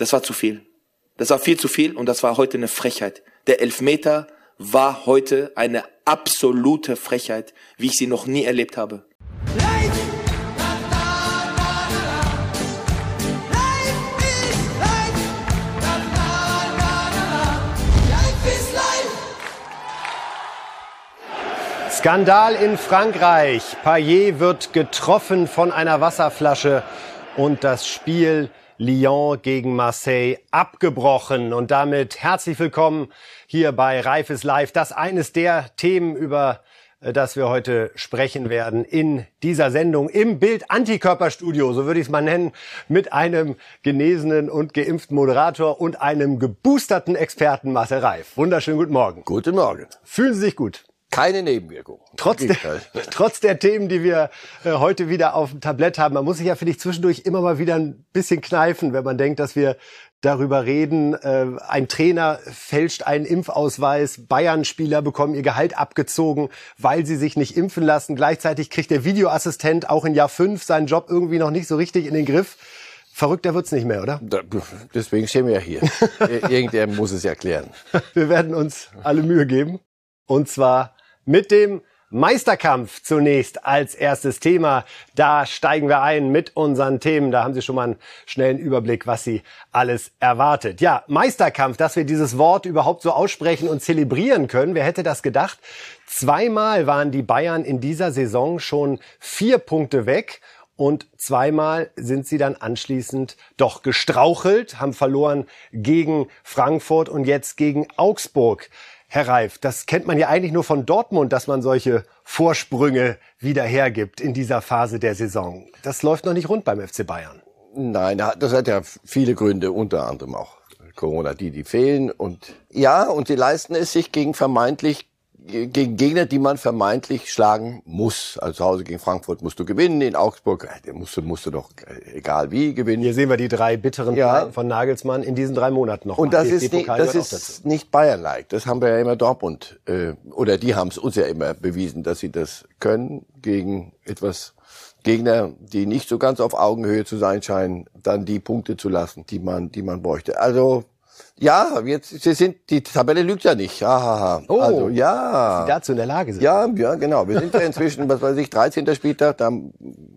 das war zu viel. Das war viel zu viel und das war heute eine Frechheit. Der Elfmeter war heute eine absolute Frechheit, wie ich sie noch nie erlebt habe. Skandal in Frankreich. Payet wird getroffen von einer Wasserflasche und das Spiel Lyon gegen Marseille abgebrochen. Und damit herzlich willkommen hier bei Reifes Live. Das eines der Themen, über äh, das wir heute sprechen werden in dieser Sendung im Bild Antikörperstudio, so würde ich es mal nennen, mit einem genesenen und geimpften Moderator und einem geboosterten Experten Marcel Reif. Wunderschönen guten Morgen. Guten Morgen. Fühlen Sie sich gut? Keine Nebenwirkung. Trotz der, trotz der Themen, die wir äh, heute wieder auf dem Tablett haben, man muss sich ja, finde ich, zwischendurch immer mal wieder ein bisschen kneifen, wenn man denkt, dass wir darüber reden, äh, ein Trainer fälscht einen Impfausweis, Bayern-Spieler bekommen ihr Gehalt abgezogen, weil sie sich nicht impfen lassen. Gleichzeitig kriegt der Videoassistent auch in Jahr fünf seinen Job irgendwie noch nicht so richtig in den Griff. Verrückter wird's nicht mehr, oder? deswegen stehen wir ja hier. Irgendwer muss es erklären. Wir werden uns alle Mühe geben. Und zwar mit dem Meisterkampf zunächst als erstes Thema. Da steigen wir ein mit unseren Themen. Da haben Sie schon mal einen schnellen Überblick, was Sie alles erwartet. Ja, Meisterkampf, dass wir dieses Wort überhaupt so aussprechen und zelebrieren können. Wer hätte das gedacht? Zweimal waren die Bayern in dieser Saison schon vier Punkte weg. Und zweimal sind sie dann anschließend doch gestrauchelt, haben verloren gegen Frankfurt und jetzt gegen Augsburg. Herr Reif, das kennt man ja eigentlich nur von Dortmund, dass man solche Vorsprünge wieder hergibt in dieser Phase der Saison. Das läuft noch nicht rund beim FC Bayern. Nein, das hat ja viele Gründe, unter anderem auch Corona, die, die fehlen. Und ja, und sie leisten es sich gegen vermeintlich gegen Gegner, die man vermeintlich schlagen muss. Also zu Hause gegen Frankfurt musst du gewinnen, in Augsburg äh, musst du, musst du doch äh, egal wie gewinnen. Hier sehen wir die drei bitteren ja. von Nagelsmann in diesen drei Monaten noch. Und das ist, nicht, das ist nicht Bayern-like. Das haben wir ja immer Dortmund, äh, oder die haben es uns ja immer bewiesen, dass sie das können gegen etwas Gegner, die nicht so ganz auf Augenhöhe zu sein scheinen, dann die Punkte zu lassen, die man, die man bräuchte. Also ja, jetzt sie sind die Tabelle lügt ja nicht. Ahaha. Oh, also ja. Dass sie dazu in der Lage sind. Ja, ja, genau. Wir sind ja inzwischen, was weiß ich, 13. Spieltag. Dann,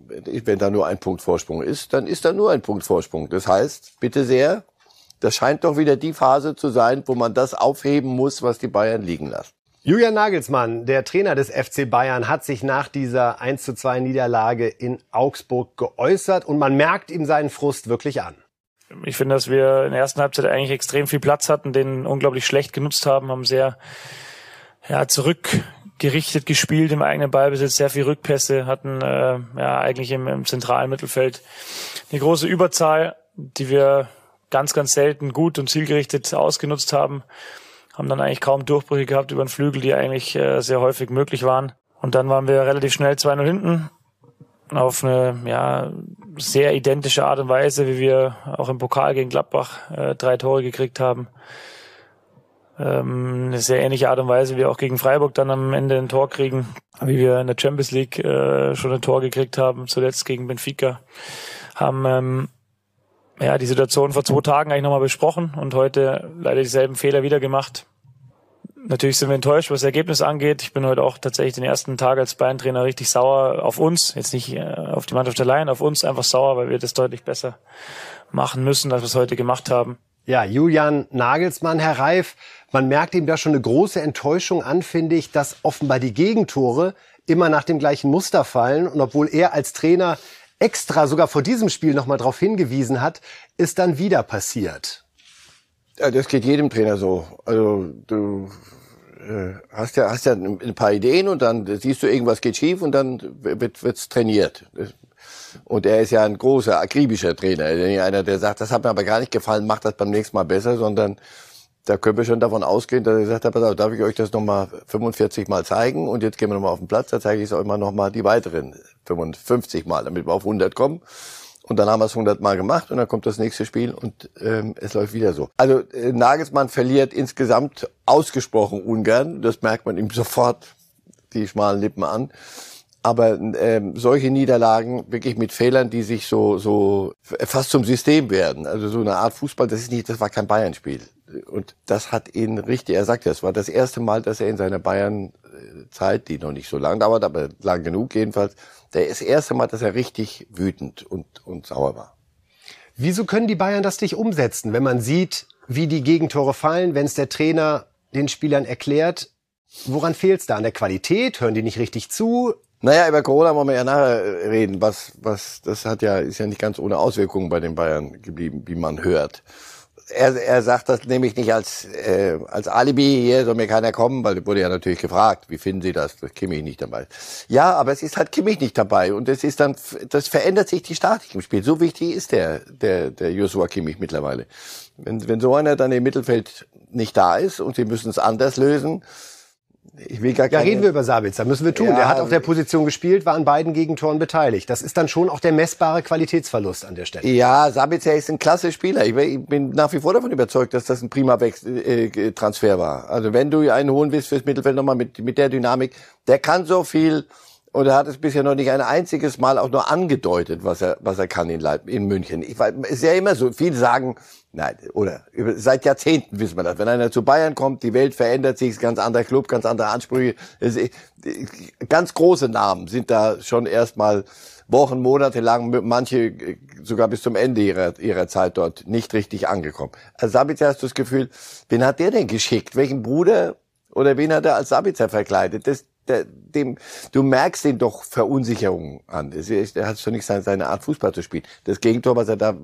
wenn da nur ein Punkt Vorsprung ist, dann ist da nur ein Punkt Vorsprung. Das heißt, bitte sehr, das scheint doch wieder die Phase zu sein, wo man das aufheben muss, was die Bayern liegen lassen. Julian Nagelsmann, der Trainer des FC Bayern, hat sich nach dieser 1 zu 2 Niederlage in Augsburg geäußert und man merkt ihm seinen Frust wirklich an. Ich finde, dass wir in der ersten Halbzeit eigentlich extrem viel Platz hatten, den unglaublich schlecht genutzt haben, haben sehr ja, zurückgerichtet gespielt im eigenen Ballbesitz, sehr viel Rückpässe, hatten äh, ja eigentlich im, im zentralen Mittelfeld eine große Überzahl, die wir ganz, ganz selten gut und zielgerichtet ausgenutzt haben, haben dann eigentlich kaum Durchbrüche gehabt über den Flügel, die eigentlich äh, sehr häufig möglich waren. Und dann waren wir relativ schnell 2-0 hinten auf eine ja, sehr identische Art und Weise, wie wir auch im Pokal gegen Gladbach äh, drei Tore gekriegt haben. Ähm, eine sehr ähnliche Art und Weise, wie wir auch gegen Freiburg dann am Ende ein Tor kriegen, wie wir in der Champions League äh, schon ein Tor gekriegt haben, zuletzt gegen Benfica. Haben ähm, ja die Situation vor zwei Tagen eigentlich nochmal besprochen und heute leider dieselben Fehler wieder gemacht. Natürlich sind wir enttäuscht, was das Ergebnis angeht. Ich bin heute auch tatsächlich den ersten Tag als Bayern-Trainer richtig sauer auf uns. Jetzt nicht äh, auf die Mannschaft allein, auf uns einfach sauer, weil wir das deutlich besser machen müssen, als wir es heute gemacht haben. Ja, Julian Nagelsmann, Herr Reif, man merkt ihm da schon eine große Enttäuschung an, finde ich, dass offenbar die Gegentore immer nach dem gleichen Muster fallen. Und obwohl er als Trainer extra sogar vor diesem Spiel nochmal darauf hingewiesen hat, ist dann wieder passiert. Ja, das geht jedem Trainer so. Also du äh, hast ja hast ja ein paar Ideen und dann siehst du irgendwas geht schief und dann wird wird's trainiert. Und er ist ja ein großer akribischer Trainer, einer der sagt, das hat mir aber gar nicht gefallen, macht das beim nächsten Mal besser, sondern da können wir schon davon ausgehen, dass er sagt, pass auf, darf ich euch das nochmal 45 Mal zeigen und jetzt gehen wir nochmal auf den Platz, da zeige ich es euch mal nochmal die weiteren 55 Mal, damit wir auf 100 kommen. Und dann haben wir es 100 Mal gemacht und dann kommt das nächste Spiel und ähm, es läuft wieder so. Also äh, Nagelsmann verliert insgesamt ausgesprochen ungern. Das merkt man ihm sofort die schmalen Lippen an. Aber ähm, solche Niederlagen wirklich mit Fehlern, die sich so so fast zum System werden, also so eine Art Fußball, das ist nicht, das war kein Bayern-Spiel. Und das hat ihn richtig, er sagt, das war das erste Mal, dass er in seiner Bayern-Zeit, die noch nicht so lang dauert, aber lang genug jedenfalls, der ist das erste Mal, dass er richtig wütend und, und sauer war. Wieso können die Bayern das nicht umsetzen, wenn man sieht, wie die Gegentore fallen, wenn es der Trainer den Spielern erklärt? Woran fehlt es da? An der Qualität? Hören die nicht richtig zu? Naja, über Corona wollen wir ja nachher reden. Was, was, das hat ja, ist ja nicht ganz ohne Auswirkungen bei den Bayern geblieben, wie man hört er, er sagt das nämlich nicht als, äh, als Alibi, hier soll mir keiner kommen, weil wurde ja natürlich gefragt, wie finden Sie das, dass Kimmich nicht dabei. Ja, aber es ist halt Kimmich nicht dabei und es ist dann, das verändert sich die Statik im Spiel. So wichtig ist der, der, der Joshua Kimmich mittlerweile. Wenn, wenn so einer dann im Mittelfeld nicht da ist und sie müssen es anders lösen, ich will gar keine... Ja, reden wir über Sabitzer, müssen wir tun. Ja, er hat auf der Position gespielt, war an beiden Gegentoren beteiligt. Das ist dann schon auch der messbare Qualitätsverlust an der Stelle. Ja, Sabitzer ist ein klasse Spieler. Ich bin nach wie vor davon überzeugt, dass das ein prima äh, Transfer war. Also wenn du einen holen willst fürs Mittelfeld nochmal mit, mit der Dynamik, der kann so viel und er hat es bisher noch nicht ein einziges Mal auch nur angedeutet, was er, was er kann in, Leip in München. Ich weiß, ist ja immer so. Viele sagen, nein, oder über, seit Jahrzehnten wissen wir das. Wenn einer zu Bayern kommt, die Welt verändert sich, ist ganz anderer Club, ganz andere Ansprüche. Es, ganz große Namen sind da schon erstmal Wochen, Monate lang, manche sogar bis zum Ende ihrer, ihrer Zeit dort nicht richtig angekommen. Als Sabitzer hast du das Gefühl, wen hat der denn geschickt? Welchen Bruder oder wen hat er als Sabitzer verkleidet? Das, der, dem, du merkst ihn doch Verunsicherung an. Er hat schon nicht seine, seine Art Fußball zu spielen. Das Gegentor, was er da,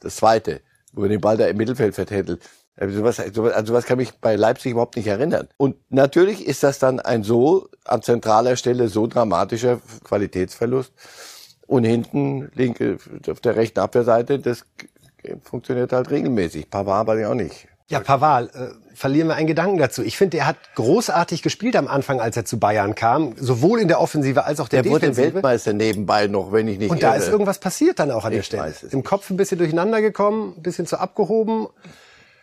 das zweite, wo er den Ball da im Mittelfeld vertändelt. Also sowas, also sowas kann mich bei Leipzig überhaupt nicht erinnern. Und natürlich ist das dann ein so an zentraler Stelle so dramatischer Qualitätsverlust. Und hinten linke auf der rechten Abwehrseite, das funktioniert halt regelmäßig. Pavard war ja auch nicht. Ja, Paval, äh, verlieren wir einen Gedanken dazu. Ich finde, er hat großartig gespielt am Anfang, als er zu Bayern kam, sowohl in der Offensive als auch der, der Defensive. Der wurde Weltmeister nebenbei noch, wenn ich nicht Und da irre. ist irgendwas passiert dann auch an ich der Stelle. Im Kopf ein bisschen durcheinander gekommen, ein bisschen zu abgehoben.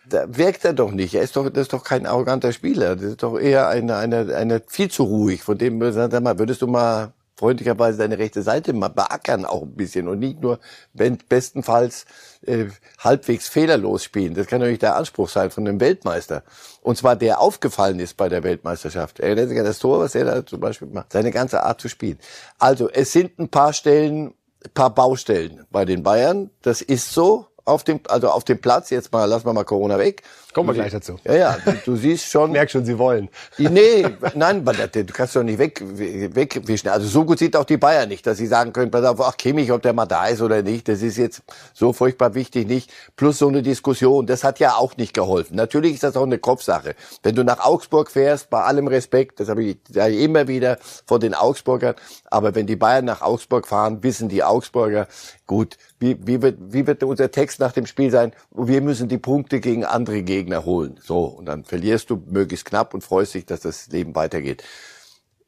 Da wirkt er doch nicht. Er ist doch, das ist doch kein arroganter Spieler. Das ist doch eher eine, eine, eine viel zu ruhig. Von dem, sag mal, würdest du mal freundlicherweise deine rechte Seite mal beackern auch ein bisschen und nicht nur, wenn bestenfalls äh, halbwegs fehlerlos spielen. Das kann natürlich der Anspruch sein von einem Weltmeister. Und zwar der aufgefallen ist bei der Weltmeisterschaft. Erinnert sich an das Tor, was er da zum Beispiel macht. Seine ganze Art zu spielen. Also es sind ein paar Stellen, ein paar Baustellen bei den Bayern. Das ist so auf dem, also auf dem Platz, jetzt mal, lassen wir mal Corona weg. Kommen wir gleich dazu. Ja, ja, du, du siehst schon. Ich merk schon, Sie wollen. Nee, nein, du kannst doch nicht weg, wegwischen. Also so gut sieht auch die Bayern nicht, dass sie sagen können, pass auf, ach, Kimmich, ob der mal da ist oder nicht, das ist jetzt so furchtbar wichtig nicht. Plus so eine Diskussion, das hat ja auch nicht geholfen. Natürlich ist das auch eine Kopfsache. Wenn du nach Augsburg fährst, bei allem Respekt, das habe ich ja immer wieder von den Augsburgern, aber wenn die Bayern nach Augsburg fahren, wissen die Augsburger, gut, wie, wie, wird, wie wird unser Text nach dem Spiel sein? Wir müssen die Punkte gegen andere Gegner holen. So, und dann verlierst du möglichst knapp und freust dich, dass das Leben weitergeht.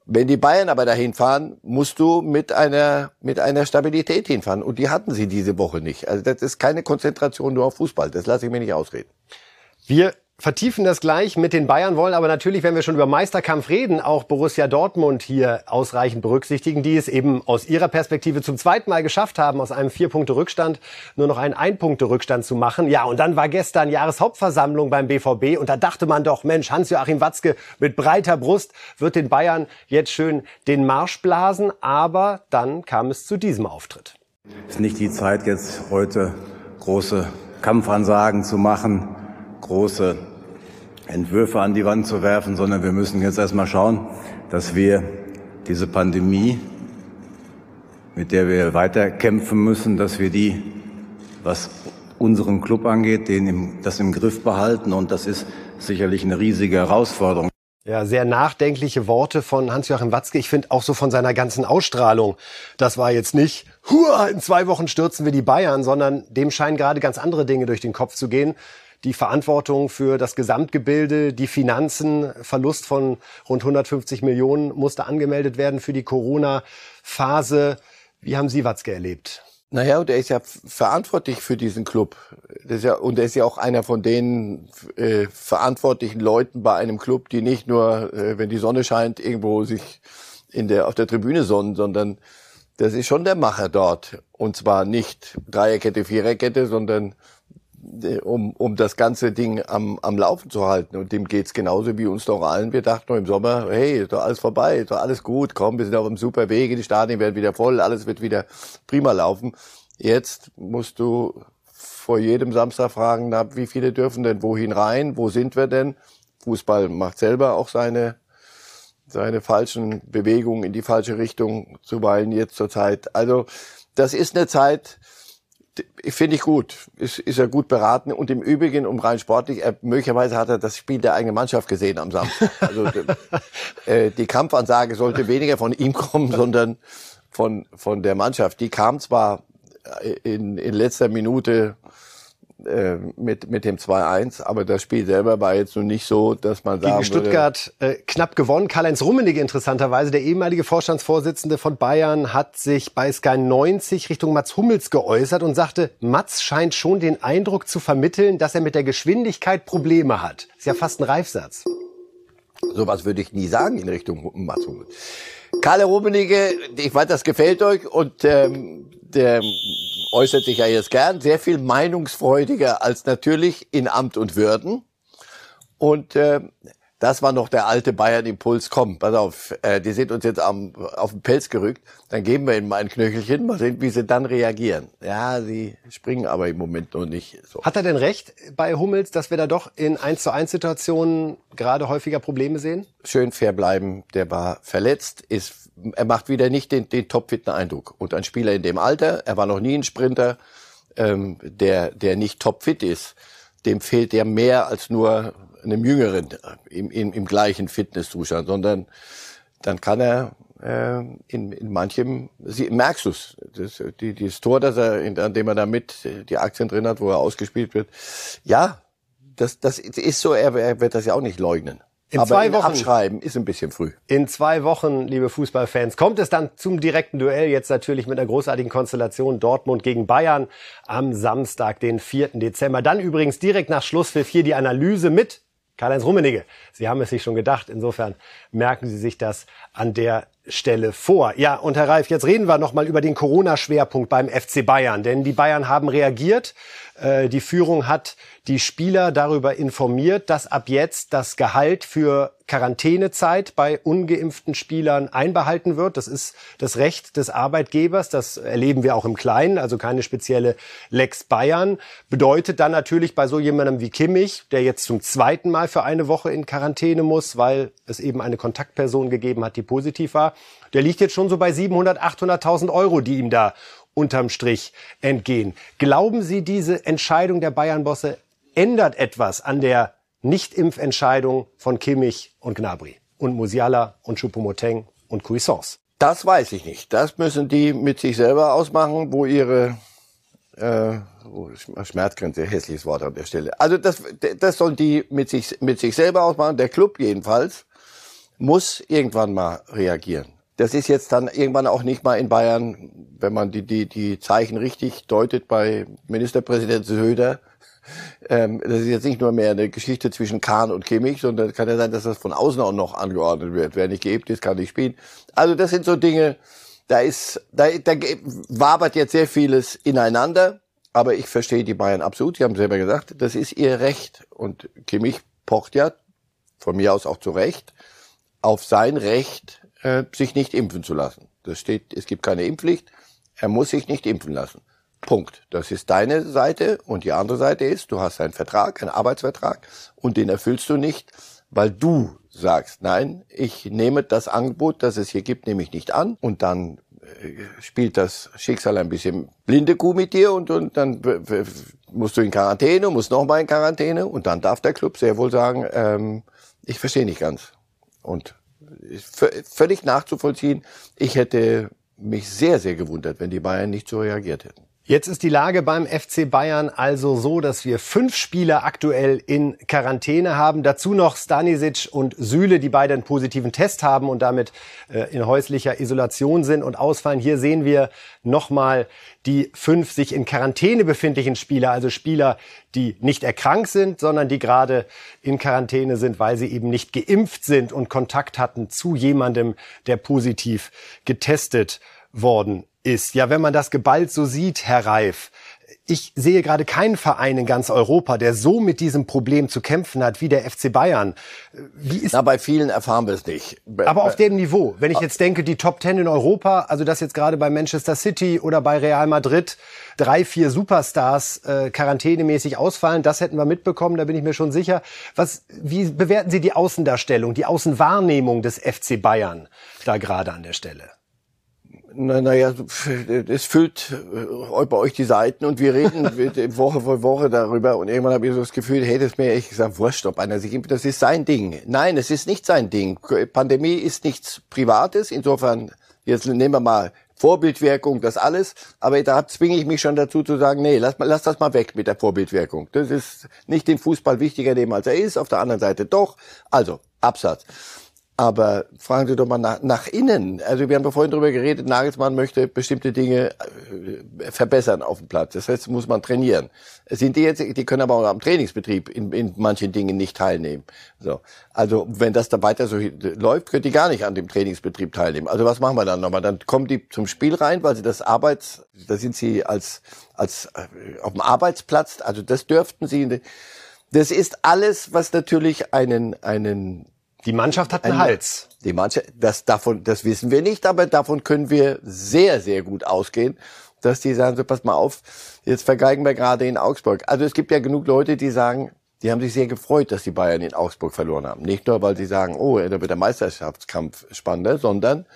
Wenn die Bayern aber dahin fahren, musst du mit einer, mit einer Stabilität hinfahren. Und die hatten sie diese Woche nicht. Also das ist keine Konzentration nur auf Fußball. Das lasse ich mir nicht ausreden. Wir vertiefen das gleich mit den Bayern, wollen aber natürlich, wenn wir schon über Meisterkampf reden, auch Borussia Dortmund hier ausreichend berücksichtigen, die es eben aus ihrer Perspektive zum zweiten Mal geschafft haben, aus einem Vier-Punkte-Rückstand nur noch einen Ein-Punkte-Rückstand zu machen. Ja, und dann war gestern Jahreshauptversammlung beim BVB und da dachte man doch, Mensch, Hans-Joachim Watzke mit breiter Brust wird den Bayern jetzt schön den Marsch blasen, aber dann kam es zu diesem Auftritt. Es ist nicht die Zeit, jetzt heute große Kampfansagen zu machen, große Entwürfe an die Wand zu werfen, sondern wir müssen jetzt erstmal schauen, dass wir diese Pandemie, mit der wir weiter kämpfen müssen, dass wir die, was unseren Club angeht, den im, das im Griff behalten. Und das ist sicherlich eine riesige Herausforderung. Ja, sehr nachdenkliche Worte von Hans-Joachim Watzke. Ich finde auch so von seiner ganzen Ausstrahlung. Das war jetzt nicht, Hua, in zwei Wochen stürzen wir die Bayern, sondern dem scheinen gerade ganz andere Dinge durch den Kopf zu gehen die Verantwortung für das Gesamtgebilde, die Finanzen, Verlust von rund 150 Millionen musste angemeldet werden für die Corona-Phase. Wie haben Sie Watzke erlebt? Naja, und er ist ja verantwortlich für diesen Club. Das ist ja, und er ist ja auch einer von den äh, verantwortlichen Leuten bei einem Club, die nicht nur, äh, wenn die Sonne scheint, irgendwo sich in der, auf der Tribüne sonnen, sondern das ist schon der Macher dort. Und zwar nicht Dreierkette, Viererkette, sondern um, um das ganze Ding am, am Laufen zu halten. Und dem geht's genauso wie uns doch allen. Wir dachten im Sommer, hey, ist doch alles vorbei, ist doch alles gut, komm, wir sind auf einem super Weg, die Stadien werden wieder voll, alles wird wieder prima laufen. Jetzt musst du vor jedem Samstag fragen, na, wie viele dürfen denn wohin rein, wo sind wir denn? Fußball macht selber auch seine seine falschen Bewegungen in die falsche Richtung zuweilen jetzt zur Zeit. Also das ist eine Zeit, finde ich gut, ist, ist er gut beraten und im Übrigen um rein sportlich, er, möglicherweise hat er das Spiel der eigenen Mannschaft gesehen am Samstag. Also äh, die Kampfansage sollte weniger von ihm kommen, sondern von von der Mannschaft. Die kam zwar in, in letzter Minute äh, mit, mit dem 2-1, aber das Spiel selber war jetzt nun nicht so, dass man sagen Gegen Stuttgart äh, knapp gewonnen. Karl-Heinz Rummenigge interessanterweise, der ehemalige Vorstandsvorsitzende von Bayern, hat sich bei Sky 90 Richtung Mats Hummels geäußert und sagte, Mats scheint schon den Eindruck zu vermitteln, dass er mit der Geschwindigkeit Probleme hat. Ist ja fast ein Reifsatz. Sowas würde ich nie sagen in Richtung Mats Hummels. Karl Rummenigge, ich weiß, das gefällt euch und ähm, der äußert sich ja jetzt gern, sehr viel meinungsfreudiger als natürlich in Amt und Würden. Und äh, das war noch der alte Bayern-Impuls. Komm, pass auf, äh, die sind uns jetzt am, auf den Pelz gerückt. Dann geben wir ihnen mal ein Knöchelchen, mal sehen, wie sie dann reagieren. Ja, sie springen aber im Moment noch nicht so. Hat er denn recht bei Hummels, dass wir da doch in 1 zu 1 Situationen gerade häufiger Probleme sehen? Schön fair bleiben. Der war verletzt, ist, er macht wieder nicht den, den topfitten Eindruck. Und ein Spieler in dem Alter, er war noch nie ein Sprinter, ähm, der, der nicht topfit ist, dem fehlt ja mehr als nur einem Jüngeren im, im, im gleichen Fitnesszustand, sondern dann kann er äh, in, in manchem, sie, merkst du das, die, das Tor, das er, in, an dem er da mit die Aktien drin hat, wo er ausgespielt wird, ja, das, das ist so, er, er wird das ja auch nicht leugnen. In Aber zwei Wochen abschreiben ist ein bisschen früh. In zwei Wochen, liebe Fußballfans, kommt es dann zum direkten Duell. Jetzt natürlich mit einer großartigen Konstellation Dortmund gegen Bayern am Samstag, den 4. Dezember. Dann übrigens direkt nach Schlusspfiff hier die Analyse mit Karl-Heinz Rummenigge. Sie haben es sich schon gedacht. Insofern merken Sie sich das an der Stelle vor. Ja, und Herr Reif, jetzt reden wir nochmal über den Corona-Schwerpunkt beim FC Bayern. Denn die Bayern haben reagiert. Äh, die Führung hat die Spieler darüber informiert, dass ab jetzt das Gehalt für Quarantänezeit bei ungeimpften Spielern einbehalten wird. Das ist das Recht des Arbeitgebers. Das erleben wir auch im Kleinen, also keine spezielle Lex Bayern. Bedeutet dann natürlich bei so jemandem wie Kimmich, der jetzt zum zweiten Mal für eine Woche in Quarantäne muss, weil es eben eine Kontaktperson gegeben hat, die positiv war, der liegt jetzt schon so bei 700, 800.000 Euro, die ihm da unterm Strich entgehen. Glauben Sie, diese Entscheidung der Bayern-Bosse ändert etwas an der Nicht-Impfentscheidung von Kimmich und Gnabry und Musiala und Choupo-Moting und Cuisance? Das weiß ich nicht. Das müssen die mit sich selber ausmachen, wo ihre äh, Schmerzgrenze, hässliches Wort an der Stelle. Also das, das sollen die mit sich, mit sich selber ausmachen. Der Club jedenfalls muss irgendwann mal reagieren. Das ist jetzt dann irgendwann auch nicht mal in Bayern, wenn man die, die, die Zeichen richtig deutet bei Ministerpräsident Söder. Ähm, das ist jetzt nicht nur mehr eine Geschichte zwischen Kahn und Kimmich, sondern kann ja sein, dass das von außen auch noch angeordnet wird. Wer nicht geimpft ist, kann nicht spielen. Also das sind so Dinge, da ist, da, da wabert jetzt sehr vieles ineinander. Aber ich verstehe die Bayern absolut. Sie haben selber gesagt, das ist ihr Recht. Und Kimmich pocht ja, von mir aus auch zu Recht, auf sein Recht, äh, sich nicht impfen zu lassen. Das steht, es gibt keine Impfpflicht. Er muss sich nicht impfen lassen. Punkt. Das ist deine Seite und die andere Seite ist, du hast einen Vertrag, einen Arbeitsvertrag und den erfüllst du nicht, weil du sagst, nein, ich nehme das Angebot, das es hier gibt, nehme ich nicht an und dann äh, spielt das Schicksal ein bisschen blinde Kuh mit dir und, und dann musst du in Quarantäne, musst nochmal in Quarantäne und dann darf der Club sehr wohl sagen, ähm, ich verstehe nicht ganz. Und völlig nachzuvollziehen. Ich hätte mich sehr, sehr gewundert, wenn die Bayern nicht so reagiert hätten. Jetzt ist die Lage beim FC Bayern also so, dass wir fünf Spieler aktuell in Quarantäne haben. Dazu noch Stanisic und Süle, die beide einen positiven Test haben und damit äh, in häuslicher Isolation sind und ausfallen. Hier sehen wir nochmal die fünf sich in Quarantäne befindlichen Spieler, also Spieler, die nicht erkrankt sind, sondern die gerade in Quarantäne sind, weil sie eben nicht geimpft sind und Kontakt hatten zu jemandem, der positiv getestet worden ist. Ja, wenn man das geballt so sieht, Herr Reif, ich sehe gerade keinen Verein in ganz Europa, der so mit diesem Problem zu kämpfen hat wie der FC Bayern. Wie ist Na, bei vielen erfahren wir es nicht. Aber auf dem Niveau, wenn ich jetzt denke, die Top Ten in Europa, also das jetzt gerade bei Manchester City oder bei Real Madrid, drei, vier Superstars äh, quarantänemäßig ausfallen, das hätten wir mitbekommen, da bin ich mir schon sicher. Was, wie bewerten Sie die Außendarstellung, die Außenwahrnehmung des FC Bayern da gerade an der Stelle? Naja, es füllt äh, bei euch die Seiten und wir reden Woche für Woche darüber und irgendwann habe ich so das Gefühl, hey, das ist mir ehrlich gesagt wurscht, ob einer sich impft, das ist sein Ding. Nein, es ist nicht sein Ding. Pandemie ist nichts Privates, insofern, jetzt nehmen wir mal Vorbildwirkung, das alles, aber da zwinge ich mich schon dazu zu sagen, nee, lass, mal, lass das mal weg mit der Vorbildwirkung. Das ist nicht dem Fußball wichtiger nehmen, als er ist, auf der anderen Seite doch. Also, Absatz. Aber fragen Sie doch mal nach, nach innen. Also wir haben ja vorhin darüber geredet, Nagelsmann möchte bestimmte Dinge äh, verbessern auf dem Platz. Das heißt, muss man trainieren. Sind die jetzt, die können aber auch am Trainingsbetrieb in, in manchen Dingen nicht teilnehmen. So. Also wenn das da weiter so läuft, können die gar nicht an dem Trainingsbetrieb teilnehmen. Also was machen wir dann nochmal? Dann kommen die zum Spiel rein, weil sie das Arbeits, da sind sie als, als äh, auf dem Arbeitsplatz, also das dürften sie. Das ist alles, was natürlich einen, einen die Mannschaft hat einen Ein, Hals. Die Mannschaft, das davon, das wissen wir nicht, aber davon können wir sehr, sehr gut ausgehen, dass die sagen, so pass mal auf, jetzt vergeigen wir gerade in Augsburg. Also es gibt ja genug Leute, die sagen, die haben sich sehr gefreut, dass die Bayern in Augsburg verloren haben. Nicht nur, weil sie sagen, oh, da wird der Meisterschaftskampf spannender, sondern,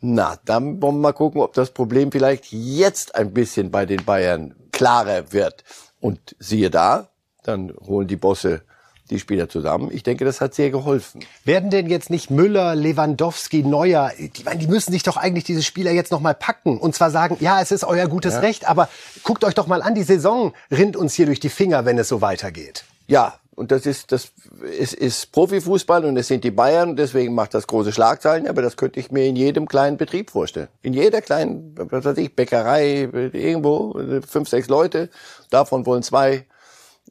na, dann wollen wir mal gucken, ob das Problem vielleicht jetzt ein bisschen bei den Bayern klarer wird. Und siehe da, dann holen die Bosse die Spieler zusammen. Ich denke, das hat sehr geholfen. Werden denn jetzt nicht Müller, Lewandowski, Neuer, die, die müssen sich doch eigentlich diese Spieler jetzt noch mal packen und zwar sagen, ja, es ist euer gutes ja. Recht, aber guckt euch doch mal an, die Saison rinnt uns hier durch die Finger, wenn es so weitergeht. Ja, und das ist, das ist, ist Profifußball und es sind die Bayern, deswegen macht das große Schlagzeilen, aber das könnte ich mir in jedem kleinen Betrieb vorstellen. In jeder kleinen, was weiß ich, Bäckerei, irgendwo, fünf, sechs Leute, davon wollen zwei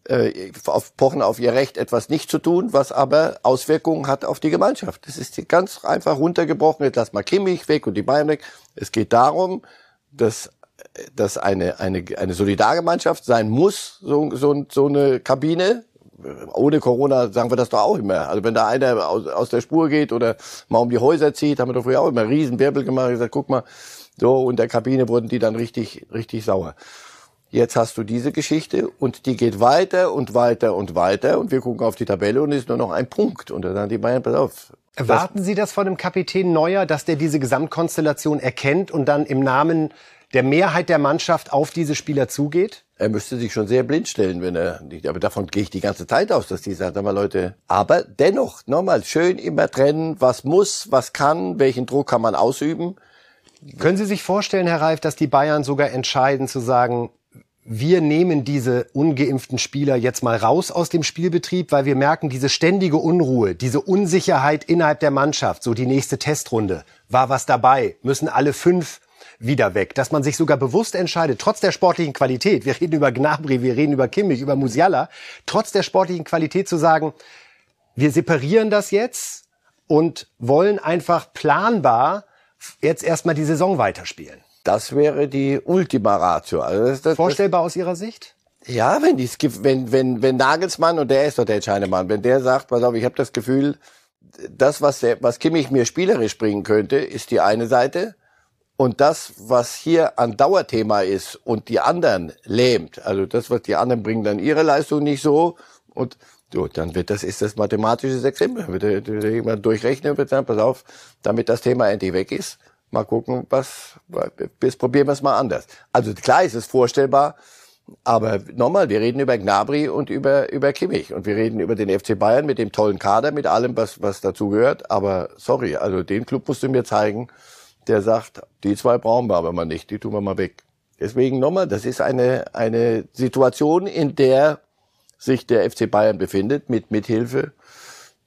äh, pochen auf ihr Recht, etwas nicht zu tun, was aber Auswirkungen hat auf die Gemeinschaft. Das ist ganz einfach runtergebrochen. Jetzt lass mal Kimmich weg und die Bayern weg. Es geht darum, dass dass eine, eine, eine Solidargemeinschaft sein muss, so, so, so eine Kabine. Ohne Corona sagen wir das doch auch immer. Also wenn da einer aus, aus der Spur geht oder mal um die Häuser zieht, haben wir doch früher auch immer Riesenwirbel gemacht. gesagt, guck mal, so, und der Kabine wurden die dann richtig, richtig sauer. Jetzt hast du diese Geschichte und die geht weiter und weiter und weiter und wir gucken auf die Tabelle und es ist nur noch ein Punkt. Und dann die Bayern, pass auf. Erwarten Sie das von dem Kapitän Neuer, dass der diese Gesamtkonstellation erkennt und dann im Namen der Mehrheit der Mannschaft auf diese Spieler zugeht? Er müsste sich schon sehr blind stellen, wenn er nicht, aber davon gehe ich die ganze Zeit aus, dass die sagt, mal Leute, aber dennoch, nochmal, schön immer trennen, was muss, was kann, welchen Druck kann man ausüben. Können Sie sich vorstellen, Herr Reif, dass die Bayern sogar entscheiden zu sagen, wir nehmen diese ungeimpften Spieler jetzt mal raus aus dem Spielbetrieb, weil wir merken, diese ständige Unruhe, diese Unsicherheit innerhalb der Mannschaft, so die nächste Testrunde, war was dabei, müssen alle fünf wieder weg. Dass man sich sogar bewusst entscheidet, trotz der sportlichen Qualität, wir reden über Gnabry, wir reden über Kimmich, über Musiala, trotz der sportlichen Qualität zu sagen, wir separieren das jetzt und wollen einfach planbar jetzt erstmal die Saison weiterspielen. Das wäre die Ultima Ratio. Also das, das, Vorstellbar das, aus Ihrer Sicht? Ja, wenn, dies, wenn, wenn, wenn Nagelsmann, und der ist doch der entscheidende Mann, wenn der sagt, pass auf, ich habe das Gefühl, das, was, der, was Kimmich mir spielerisch bringen könnte, ist die eine Seite. Und das, was hier an Dauerthema ist und die anderen lähmt, also das, was die anderen bringen, dann ihre Leistung nicht so. Und so, dann wird das, ist das mathematisches Exempel. Wird jemand durchrechnen und wird sagen, pass auf, damit das Thema endlich weg ist, Mal gucken, was, bis probieren wir es mal anders. Also klar ist es vorstellbar, aber nochmal, wir reden über Gnabry und über, über Kimmich. Und wir reden über den FC Bayern mit dem tollen Kader, mit allem, was, was dazu gehört. Aber sorry, also den Club musst du mir zeigen, der sagt, die zwei brauchen wir aber mal nicht, die tun wir mal weg. Deswegen nochmal, das ist eine, eine Situation, in der sich der FC Bayern befindet, mit Mithilfe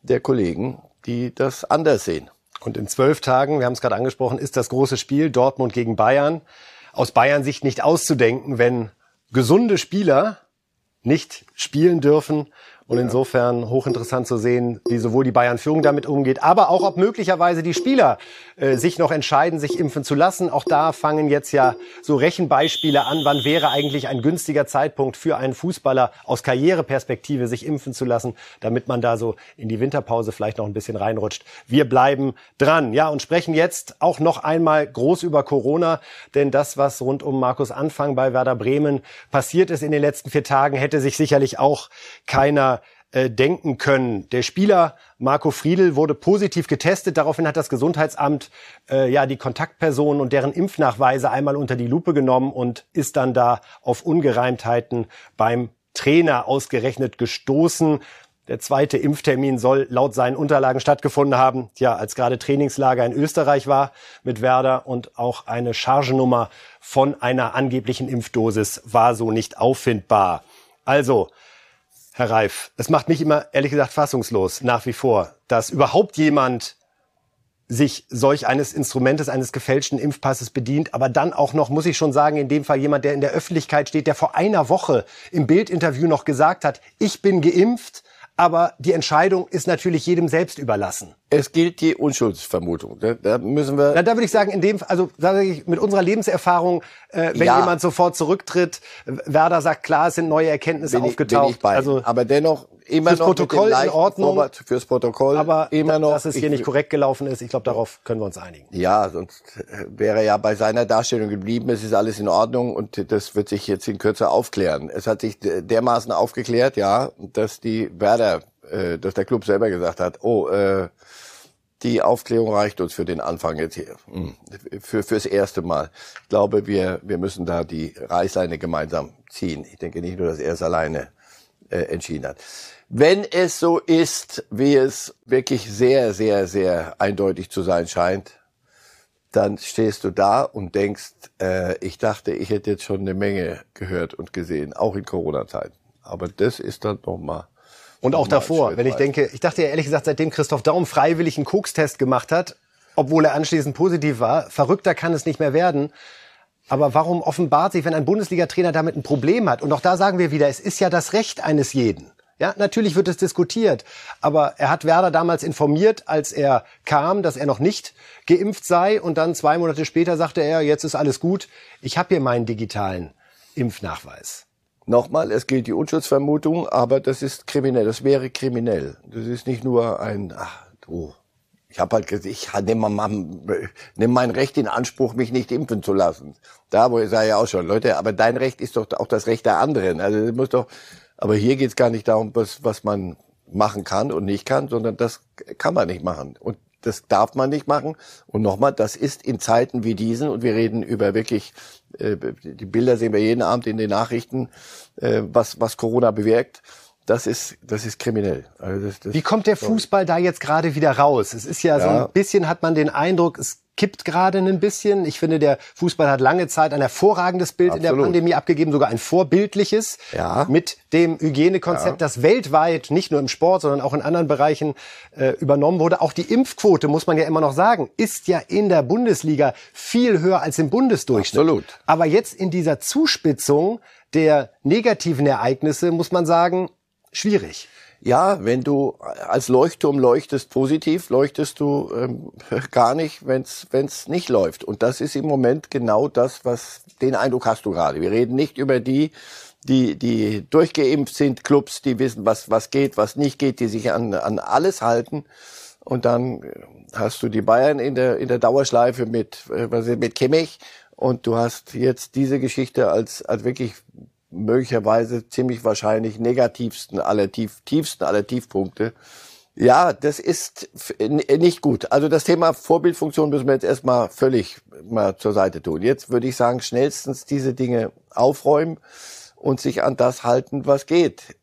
der Kollegen, die das anders sehen. Und in zwölf Tagen, wir haben es gerade angesprochen, ist das große Spiel Dortmund gegen Bayern. Aus Bayern Sicht nicht auszudenken, wenn gesunde Spieler nicht spielen dürfen und insofern hochinteressant zu sehen, wie sowohl die Bayern-Führung damit umgeht, aber auch, ob möglicherweise die Spieler äh, sich noch entscheiden, sich impfen zu lassen. Auch da fangen jetzt ja so Rechenbeispiele an. Wann wäre eigentlich ein günstiger Zeitpunkt für einen Fußballer aus Karriereperspektive, sich impfen zu lassen, damit man da so in die Winterpause vielleicht noch ein bisschen reinrutscht. Wir bleiben dran. Ja, und sprechen jetzt auch noch einmal groß über Corona, denn das, was rund um Markus Anfang bei Werder Bremen passiert ist in den letzten vier Tagen, hätte sich sicherlich auch keiner äh, denken können. Der Spieler Marco Friedl wurde positiv getestet. Daraufhin hat das Gesundheitsamt äh, ja die Kontaktpersonen und deren Impfnachweise einmal unter die Lupe genommen und ist dann da auf Ungereimtheiten beim Trainer ausgerechnet gestoßen. Der zweite Impftermin soll laut seinen Unterlagen stattgefunden haben, ja, als gerade Trainingslager in Österreich war mit Werder und auch eine Chargenummer von einer angeblichen Impfdosis war so nicht auffindbar. Also, Herr Reif, es macht mich immer, ehrlich gesagt, fassungslos, nach wie vor, dass überhaupt jemand sich solch eines Instrumentes, eines gefälschten Impfpasses bedient, aber dann auch noch, muss ich schon sagen, in dem Fall jemand, der in der Öffentlichkeit steht, der vor einer Woche im Bildinterview noch gesagt hat, ich bin geimpft, aber die Entscheidung ist natürlich jedem selbst überlassen. Es gilt die Unschuldsvermutung. Da, da müssen wir. Na, da würde ich sagen, in dem, also sage ich, mit unserer Lebenserfahrung, äh, wenn ja. jemand sofort zurücktritt, Werder sagt klar, es sind neue Erkenntnisse bin aufgetaucht. bin ich bei. Also aber dennoch immer fürs noch Protokoll in Ordnung. Vorwärts, fürs Protokoll aber immer noch. Dass es hier ich, nicht korrekt gelaufen ist, ich glaube, darauf können wir uns einigen. Ja, sonst wäre er ja bei seiner Darstellung geblieben. Es ist alles in Ordnung und das wird sich jetzt in Kürze aufklären. Es hat sich dermaßen aufgeklärt, ja, dass die Werder äh, dass der Club selber gesagt hat, oh, äh, die Aufklärung reicht uns für den Anfang jetzt hier, hm, für fürs erste Mal. Ich glaube, wir wir müssen da die Reißleine gemeinsam ziehen. Ich denke nicht nur, dass er es alleine äh, entschieden hat. Wenn es so ist, wie es wirklich sehr, sehr, sehr eindeutig zu sein scheint, dann stehst du da und denkst, äh, ich dachte, ich hätte jetzt schon eine Menge gehört und gesehen, auch in Corona-Zeiten. Aber das ist dann nochmal und auch davor, wenn ich denke, ich dachte ja ehrlich gesagt, seitdem Christoph Daum freiwillig einen Kokstest gemacht hat, obwohl er anschließend positiv war, verrückter kann es nicht mehr werden. Aber warum offenbart sich, wenn ein Bundesliga-Trainer damit ein Problem hat? Und auch da sagen wir wieder, es ist ja das Recht eines jeden. Ja, natürlich wird es diskutiert, aber er hat Werder damals informiert, als er kam, dass er noch nicht geimpft sei und dann zwei Monate später sagte er, jetzt ist alles gut, ich habe hier meinen digitalen Impfnachweis. Nochmal, es gilt die Unschuldsvermutung, aber das ist kriminell, das wäre kriminell. Das ist nicht nur ein, ach, du, ich habe halt gesagt, ich nehme nehm mein Recht in Anspruch, mich nicht impfen zu lassen. Da, wo ich sage ja auch schon, Leute, aber dein Recht ist doch auch das Recht der anderen. Also das muss doch, aber hier geht's gar nicht darum, was, was man machen kann und nicht kann, sondern das kann man nicht machen. Und das darf man nicht machen. Und nochmal, das ist in Zeiten wie diesen, und wir reden über wirklich, die Bilder sehen wir jeden Abend in den Nachrichten, äh, was, was Corona bewirkt. Das ist, das ist kriminell. Also das, das, Wie kommt der Fußball da jetzt gerade wieder raus? Es ist ja, ja so ein bisschen, hat man den Eindruck, es kippt gerade ein bisschen. Ich finde, der Fußball hat lange Zeit ein hervorragendes Bild Absolut. in der Pandemie abgegeben, sogar ein vorbildliches ja. mit dem Hygienekonzept, ja. das weltweit, nicht nur im Sport, sondern auch in anderen Bereichen äh, übernommen wurde. Auch die Impfquote, muss man ja immer noch sagen, ist ja in der Bundesliga viel höher als im Bundesdurchschnitt. Absolut. Aber jetzt in dieser Zuspitzung der negativen Ereignisse muss man sagen, schwierig. Ja, wenn du als Leuchtturm leuchtest positiv, leuchtest du ähm, gar nicht, wenn es nicht läuft. Und das ist im Moment genau das, was den Eindruck hast du gerade. Wir reden nicht über die, die, die durchgeimpft sind, Clubs, die wissen, was, was geht, was nicht geht, die sich an, an alles halten. Und dann hast du die Bayern in der, in der Dauerschleife mit, äh, mit Kimmich. Und du hast jetzt diese Geschichte als, als wirklich möglicherweise ziemlich wahrscheinlich negativsten aller tief, tiefsten aller Tiefpunkte. Ja, das ist nicht gut. Also das Thema Vorbildfunktion müssen wir jetzt erstmal völlig mal zur Seite tun. Jetzt würde ich sagen, schnellstens diese Dinge aufräumen und sich an das halten, was geht.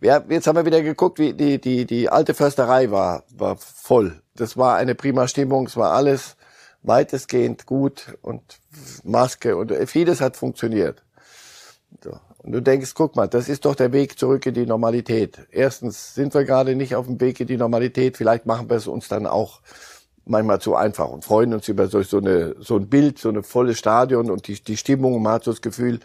Ja, jetzt haben wir wieder geguckt, wie die, die, die alte Försterei war, war voll. Das war eine prima Stimmung, es war alles weitestgehend gut und Maske und vieles hat funktioniert. So. Und du denkst, guck mal, das ist doch der Weg zurück in die Normalität. Erstens sind wir gerade nicht auf dem Weg in die Normalität. Vielleicht machen wir es uns dann auch manchmal zu einfach und freuen uns über so, so, eine, so ein Bild, so eine volle Stadion und die, die Stimmung. Man hat so das Gefühl,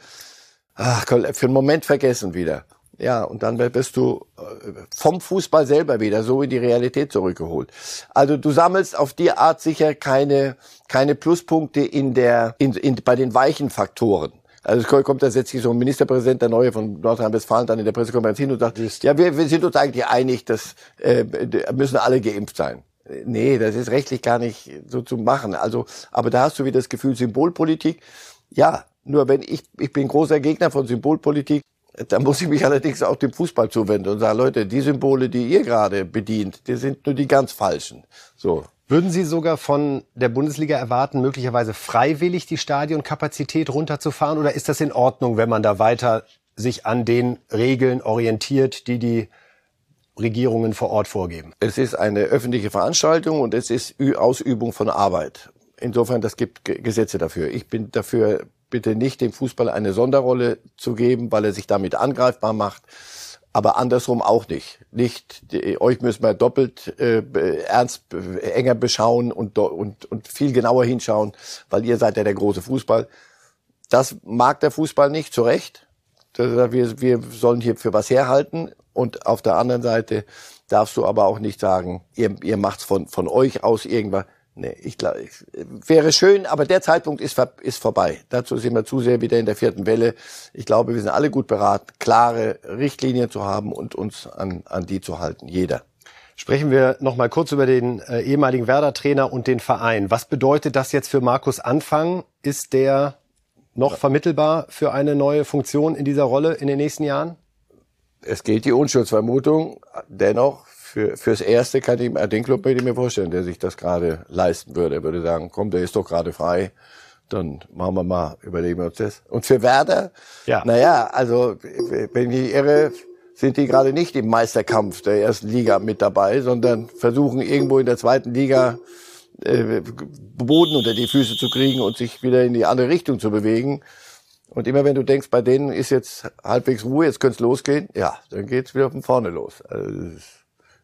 ach, für einen Moment vergessen wieder. Ja, und dann wirst du äh, vom Fußball selber wieder so in die Realität zurückgeholt. Also du sammelst auf die Art sicher keine, keine Pluspunkte in der, in, in, bei den weichen Faktoren. Also kommt da setzt sich so ein Ministerpräsident, der neue von Nordrhein-Westfalen, dann in der Pressekonferenz hin und sagt, ja, wir, wir sind uns eigentlich einig, dass äh, müssen alle geimpft sein. Nee, das ist rechtlich gar nicht so zu machen. Also, aber da hast du wieder das Gefühl Symbolpolitik. Ja, nur wenn ich, ich bin großer Gegner von Symbolpolitik, da muss ich mich allerdings auch dem Fußball zuwenden und sagen, Leute, die Symbole, die ihr gerade bedient, die sind nur die ganz falschen. So. Würden Sie sogar von der Bundesliga erwarten, möglicherweise freiwillig die Stadionkapazität runterzufahren? Oder ist das in Ordnung, wenn man da weiter sich an den Regeln orientiert, die die Regierungen vor Ort vorgeben? Es ist eine öffentliche Veranstaltung und es ist Ausübung von Arbeit. Insofern, das gibt Gesetze dafür. Ich bin dafür, bitte nicht dem Fußball eine Sonderrolle zu geben, weil er sich damit angreifbar macht. Aber andersrum auch nicht. Nicht, die, euch müssen wir doppelt äh, ernst, äh, enger beschauen und, und, und viel genauer hinschauen, weil ihr seid ja der große Fußball. Das mag der Fußball nicht, zu Recht. Wir, wir sollen hier für was herhalten. Und auf der anderen Seite darfst du aber auch nicht sagen, ihr, ihr macht's von, von euch aus irgendwas. Nee, ich glaube, wäre schön, aber der Zeitpunkt ist, ist vorbei. Dazu sind wir zu sehr wieder in der vierten Welle. Ich glaube, wir sind alle gut beraten, klare Richtlinien zu haben und uns an, an die zu halten. Jeder. Sprechen wir noch mal kurz über den äh, ehemaligen Werder-Trainer und den Verein. Was bedeutet das jetzt für Markus Anfang? Ist der noch vermittelbar für eine neue Funktion in dieser Rolle in den nächsten Jahren? Es gilt die Unschuldsvermutung. Dennoch für, fürs Erste kann ich, den Club möchte ich mir vorstellen, der sich das gerade leisten würde. Er würde sagen, komm, der ist doch gerade frei. Dann machen wir mal, überlegen wir uns das. Und für Werder, ja. naja, also, wenn ich irre, sind die gerade nicht im Meisterkampf der ersten Liga mit dabei, sondern versuchen irgendwo in der zweiten Liga äh, Boden unter die Füße zu kriegen und sich wieder in die andere Richtung zu bewegen. Und immer wenn du denkst, bei denen ist jetzt halbwegs Ruhe, jetzt könnte es losgehen, ja, dann geht's wieder von vorne los. Also,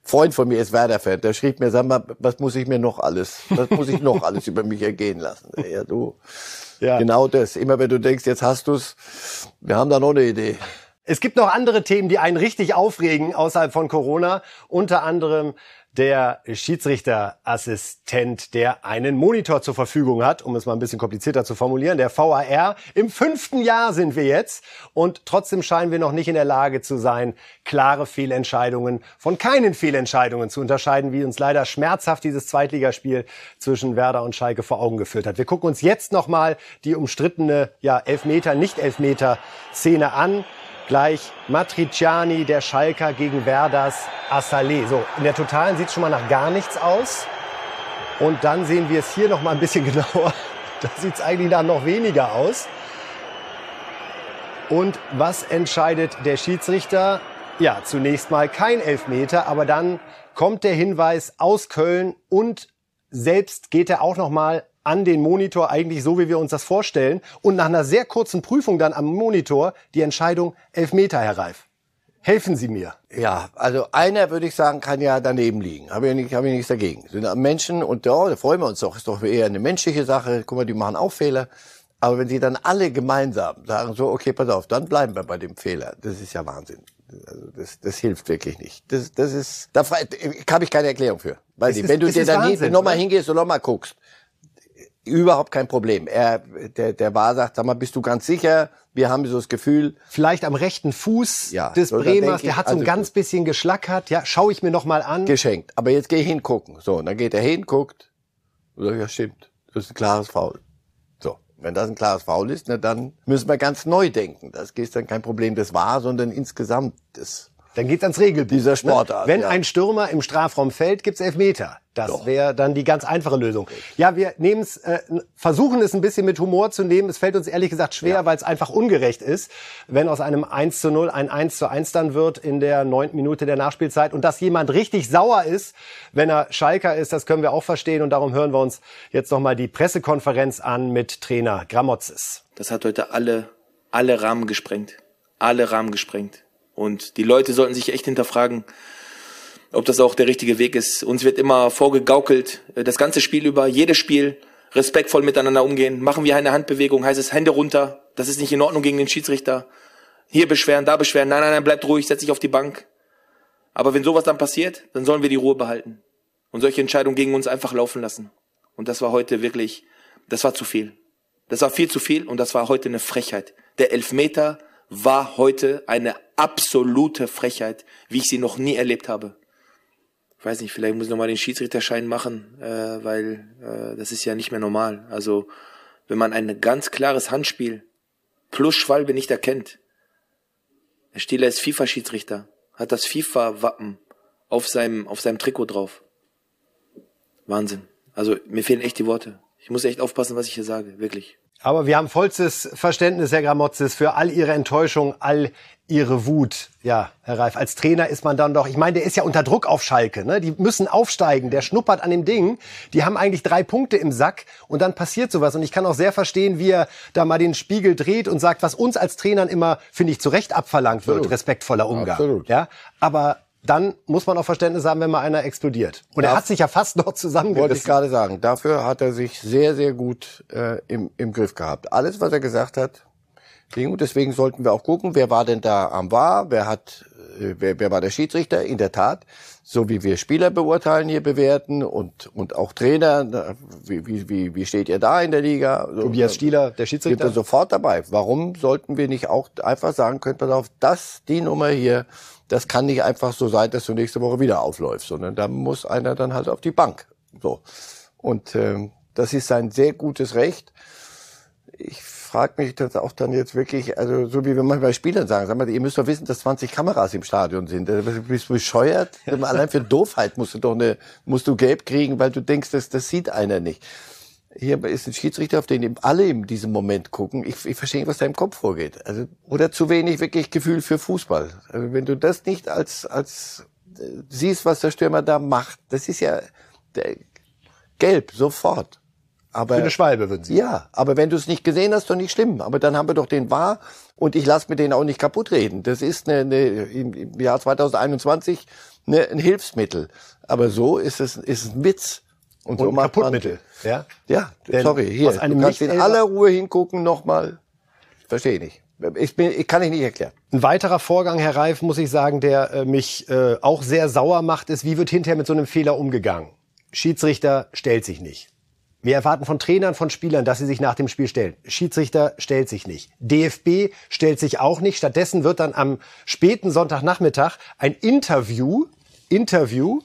Freund von mir ist Werder-Fan, der schrieb mir, sag mal, was muss ich mir noch alles, was muss ich noch alles über mich ergehen lassen? Ja, du, ja. genau das. Immer wenn du denkst, jetzt hast du's, wir haben da noch eine Idee. Es gibt noch andere Themen, die einen richtig aufregen außerhalb von Corona. Unter anderem der Schiedsrichterassistent, der einen Monitor zur Verfügung hat, um es mal ein bisschen komplizierter zu formulieren, der VAR. Im fünften Jahr sind wir jetzt und trotzdem scheinen wir noch nicht in der Lage zu sein, klare Fehlentscheidungen von keinen Fehlentscheidungen zu unterscheiden, wie uns leider schmerzhaft dieses Zweitligaspiel zwischen Werder und Schalke vor Augen geführt hat. Wir gucken uns jetzt nochmal die umstrittene, ja, Elfmeter, nicht Elfmeter Szene an. Gleich Matriciani, der Schalker gegen Werders Assalé. So, in der Totalen sieht es schon mal nach gar nichts aus. Und dann sehen wir es hier noch mal ein bisschen genauer. Da sieht es eigentlich nach noch weniger aus. Und was entscheidet der Schiedsrichter? Ja, zunächst mal kein Elfmeter, aber dann kommt der Hinweis aus Köln und selbst geht er auch noch mal an den Monitor eigentlich so, wie wir uns das vorstellen. Und nach einer sehr kurzen Prüfung dann am Monitor die Entscheidung Elfmeter, Herr Reif. Helfen Sie mir. Ja, also einer würde ich sagen, kann ja daneben liegen. Habe ich, nicht, hab ich nichts dagegen. Sind Menschen und ja, da freuen wir uns doch. Ist doch eher eine menschliche Sache. Guck mal, die machen auch Fehler. Aber wenn sie dann alle gemeinsam sagen so, okay, pass auf, dann bleiben wir bei dem Fehler. Das ist ja Wahnsinn. Also das, das hilft wirklich nicht. Das, das ist, da habe ich keine Erklärung für. Weil wenn du dir dann nochmal hingehst und nochmal guckst, überhaupt kein Problem. Er, der, der war sagt, sag mal, bist du ganz sicher? Wir haben so das Gefühl. Vielleicht am rechten Fuß ja, des Bremers, der hat so ein also ganz bisschen geschlackert. Ja, schaue ich mir noch mal an. Geschenkt. Aber jetzt gehe ich hingucken. So, und dann geht er hin, guckt. Oder ja, stimmt. Das ist ein klares Foul. So, wenn das ein klares Foul ist, na, dann müssen wir ganz neu denken. Das ist dann kein Problem das war, sondern insgesamt das. Dann geht's ans Regelbuch. Dieser Sportart. Ne? Wenn ja. ein Stürmer im Strafraum fällt, gibt's Elfmeter. Das wäre dann die ganz einfache Lösung. Ja, wir nehmen es, äh, versuchen es ein bisschen mit Humor zu nehmen. Es fällt uns ehrlich gesagt schwer, ja. weil es einfach ungerecht ist, wenn aus einem 1 zu 0 ein 1 zu 1 dann wird in der neunten Minute der Nachspielzeit und dass jemand richtig sauer ist, wenn er Schalker ist, das können wir auch verstehen und darum hören wir uns jetzt nochmal die Pressekonferenz an mit Trainer Gramozis. Das hat heute alle, alle Rahmen gesprengt. Alle Rahmen gesprengt. Und die Leute sollten sich echt hinterfragen, ob das auch der richtige Weg ist. Uns wird immer vorgegaukelt, äh, das ganze Spiel über, jedes Spiel, respektvoll miteinander umgehen. Machen wir eine Handbewegung, heißt es Hände runter. Das ist nicht in Ordnung gegen den Schiedsrichter. Hier beschweren, da beschweren. Nein, nein, nein, bleibt ruhig, setz dich auf die Bank. Aber wenn sowas dann passiert, dann sollen wir die Ruhe behalten. Und solche Entscheidungen gegen uns einfach laufen lassen. Und das war heute wirklich, das war zu viel. Das war viel zu viel und das war heute eine Frechheit. Der Elfmeter war heute eine absolute Frechheit, wie ich sie noch nie erlebt habe ich weiß nicht, vielleicht muss ich nochmal den Schiedsrichterschein machen, äh, weil äh, das ist ja nicht mehr normal. Also wenn man ein ganz klares Handspiel plus Schwalbe nicht erkennt, der Stieler ist FIFA-Schiedsrichter, hat das FIFA-Wappen auf seinem, auf seinem Trikot drauf. Wahnsinn. Also mir fehlen echt die Worte. Ich muss echt aufpassen, was ich hier sage, wirklich. Aber wir haben vollstes Verständnis, Herr Gramozis, für all Ihre Enttäuschung, all Ihre Wut. Ja, Herr Reif, als Trainer ist man dann doch, ich meine, der ist ja unter Druck auf Schalke, ne? Die müssen aufsteigen, der schnuppert an dem Ding. Die haben eigentlich drei Punkte im Sack und dann passiert sowas. Und ich kann auch sehr verstehen, wie er da mal den Spiegel dreht und sagt, was uns als Trainern immer, finde ich, zu Recht abverlangt wird, Absolut. respektvoller Umgang. Absolut. Ja, aber dann muss man auch Verständnis haben, wenn mal einer explodiert. Und ja, er hat sich ja fast noch zusammengerissen. Wollte ich gerade sagen. Dafür hat er sich sehr, sehr gut äh, im, im Griff gehabt. Alles, was er gesagt hat, ging. Und deswegen sollten wir auch gucken, wer war denn da am War, wer hat, äh, wer, wer war der Schiedsrichter? In der Tat, so wie wir Spieler beurteilen, hier bewerten und und auch Trainer, wie, wie, wie, wie steht ihr da in der Liga? Tobias Stieler, der Schiedsrichter. Sind wir sofort dabei. Warum sollten wir nicht auch einfach sagen können, pass auf, das, die Nummer hier, das kann nicht einfach so sein, dass du nächste Woche wieder aufläufst, sondern da muss einer dann halt auf die Bank. So. Und ähm, das ist sein sehr gutes Recht. Ich frage mich das auch dann jetzt wirklich, also so wie wir manchmal Spielern sagen, sag mal, ihr müsst doch wissen, dass 20 Kameras im Stadion sind. Du bist bescheuert. Allein für Doofheit musst du doch eine, musst du gelb kriegen, weil du denkst, das, das sieht einer nicht. Hier ist ein Schiedsrichter, auf den eben alle in diesem Moment gucken. Ich, ich verstehe nicht, was da im Kopf vorgeht. Also, oder zu wenig wirklich Gefühl für Fußball. Also, wenn du das nicht als, als äh, siehst, was der Stürmer da macht, das ist ja der, gelb, sofort. Aber, Für eine Schwalbe würden Sie. Ja, aber wenn du es nicht gesehen hast, doch nicht schlimm. Aber dann haben wir doch den wahr und ich lasse mir den auch nicht kaputt reden. Das ist eine, eine, im Jahr 2021 eine, ein Hilfsmittel. Aber so ist es, ist es ein Witz. Und, und so macht Kaputtmittel. Man, ja, ja. Denn sorry, hier. Du kannst in aller Ruhe hingucken nochmal. Verstehe ich nicht. Ich, bin, ich kann ich nicht erklären. Ein weiterer Vorgang, Herr Reif, muss ich sagen, der äh, mich äh, auch sehr sauer macht, ist, wie wird hinterher mit so einem Fehler umgegangen? Schiedsrichter stellt sich nicht. Wir erwarten von Trainern, von Spielern, dass sie sich nach dem Spiel stellen. Schiedsrichter stellt sich nicht. DFB stellt sich auch nicht. Stattdessen wird dann am späten Sonntagnachmittag ein Interview, Interview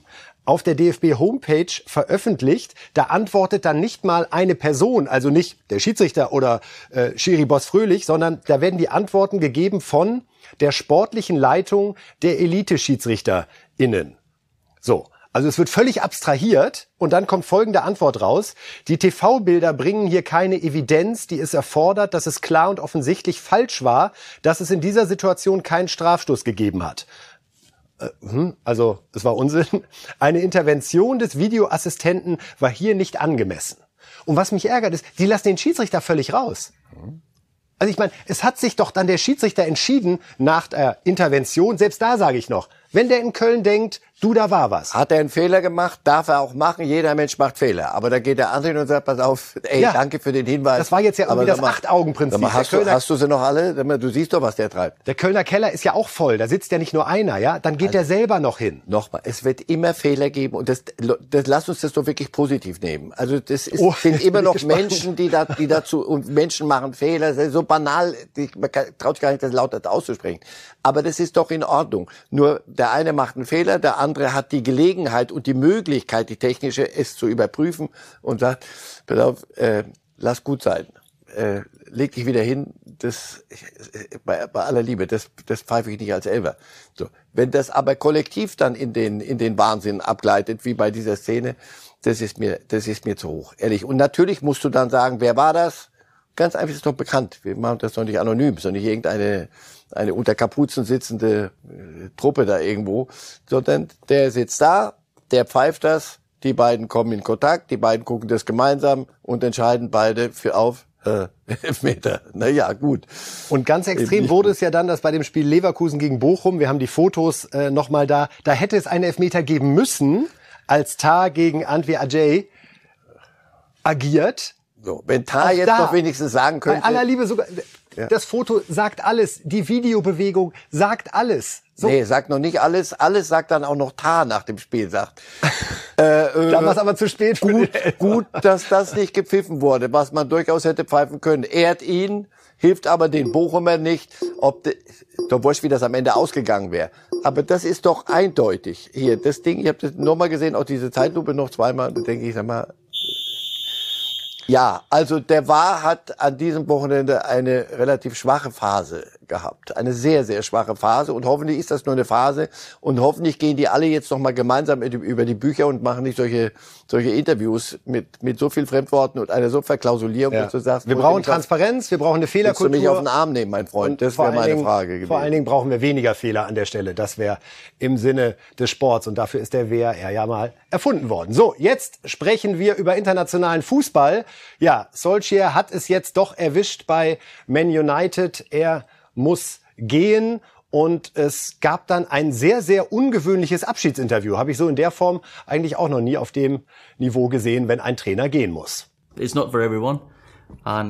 auf der DFB Homepage veröffentlicht. Da antwortet dann nicht mal eine Person, also nicht der Schiedsrichter oder äh, Schiri Boss Fröhlich, sondern da werden die Antworten gegeben von der sportlichen Leitung der Elite-SchiedsrichterInnen. So. Also es wird völlig abstrahiert und dann kommt folgende Antwort raus. Die TV-Bilder bringen hier keine Evidenz, die es erfordert, dass es klar und offensichtlich falsch war, dass es in dieser Situation keinen Strafstoß gegeben hat. Äh, hm, also, es war Unsinn. Eine Intervention des Videoassistenten war hier nicht angemessen. Und was mich ärgert ist, die lassen den Schiedsrichter völlig raus. Also ich meine, es hat sich doch dann der Schiedsrichter entschieden nach der Intervention, selbst da sage ich noch, wenn der in Köln denkt, du, da war was. Hat er einen Fehler gemacht, darf er auch machen. Jeder Mensch macht Fehler. Aber da geht der andere hin und sagt, pass auf, ey, ja, danke für den Hinweis. Das war jetzt ja irgendwie das Acht-Augen-Prinzip. Hast, du, hast du sie noch alle? Du siehst doch, was der treibt. Der Kölner Keller ist ja auch voll. Da sitzt ja nicht nur einer, ja? Dann geht also, er selber noch hin. Nochmal, es wird immer Fehler geben. Und das, das lass uns das doch wirklich positiv nehmen. Also das ist, oh, sind immer noch Menschen, die da, die dazu, und Menschen machen Fehler. Das ist so banal, die, man traut sich gar nicht, das lauter auszusprechen. Aber das ist doch in Ordnung. Nur der eine macht einen Fehler, der andere hat die Gelegenheit und die Möglichkeit, die technische, es zu überprüfen und sagt, pass auf, äh, lass gut sein. äh, leg dich wieder hin, das bei, bei aller Liebe, das, das pfeife ich nicht als Elfer. So, wenn das aber kollektiv dann in den in den Wahnsinn abgleitet, wie bei dieser Szene, das ist mir das ist mir zu hoch, ehrlich. Und natürlich musst du dann sagen, wer war das? Ganz einfach ist doch bekannt. Wir machen das doch nicht anonym, sondern nicht irgendeine eine unter Kapuzen sitzende äh, Truppe da irgendwo, sondern der sitzt da, der pfeift das, die beiden kommen in Kontakt, die beiden gucken das gemeinsam und entscheiden beide für auf äh, Elfmeter. Naja, gut. Und ganz extrem wurde es ja dann, dass bei dem Spiel Leverkusen gegen Bochum, wir haben die Fotos äh, nochmal da, da hätte es einen Elfmeter geben müssen, als Tar gegen Antwi Ajay agiert. So, wenn Tar jetzt da, noch wenigstens sagen könnte. Bei aller Liebe sogar, ja. das Foto sagt alles, die Videobewegung sagt alles. So. Nee, sagt noch nicht alles. Alles sagt dann auch noch Tar nach dem Spiel, sagt. äh, äh, dann war es aber zu spät. Gut, gut, dass das nicht gepfiffen wurde, was man durchaus hätte pfeifen können. Ehrt ihn, hilft aber den Bochumer nicht, ob de, doch wurscht, wie das am Ende ausgegangen wäre. Aber das ist doch eindeutig. Hier, das Ding, ich habe das nochmal gesehen, auch diese Zeitlupe noch zweimal, da denke ich, sag mal, ja, also der war hat an diesem Wochenende eine relativ schwache Phase gehabt. Eine sehr, sehr schwache Phase. Und hoffentlich ist das nur eine Phase. Und hoffentlich gehen die alle jetzt nochmal gemeinsam über die Bücher und machen nicht solche, solche Interviews mit, mit so viel Fremdworten und einer so Verklausulierung, ja. dass du sagst, wir brauchen Transparenz, wir brauchen eine Fehlerkultur. Willst du mich auf den Arm nehmen, mein Freund? Und das wäre meine Dingen, Frage gewesen. Vor allen Dingen brauchen wir weniger Fehler an der Stelle. Das wäre im Sinne des Sports. Und dafür ist der WR ja mal erfunden worden. So, jetzt sprechen wir über internationalen Fußball. Ja, Solskjaer hat es jetzt doch erwischt bei Man United. Er muss gehen. Und es gab dann ein sehr, sehr ungewöhnliches Abschiedsinterview. Habe ich so in der Form eigentlich auch noch nie auf dem Niveau gesehen, wenn ein Trainer gehen muss. It's not for everyone.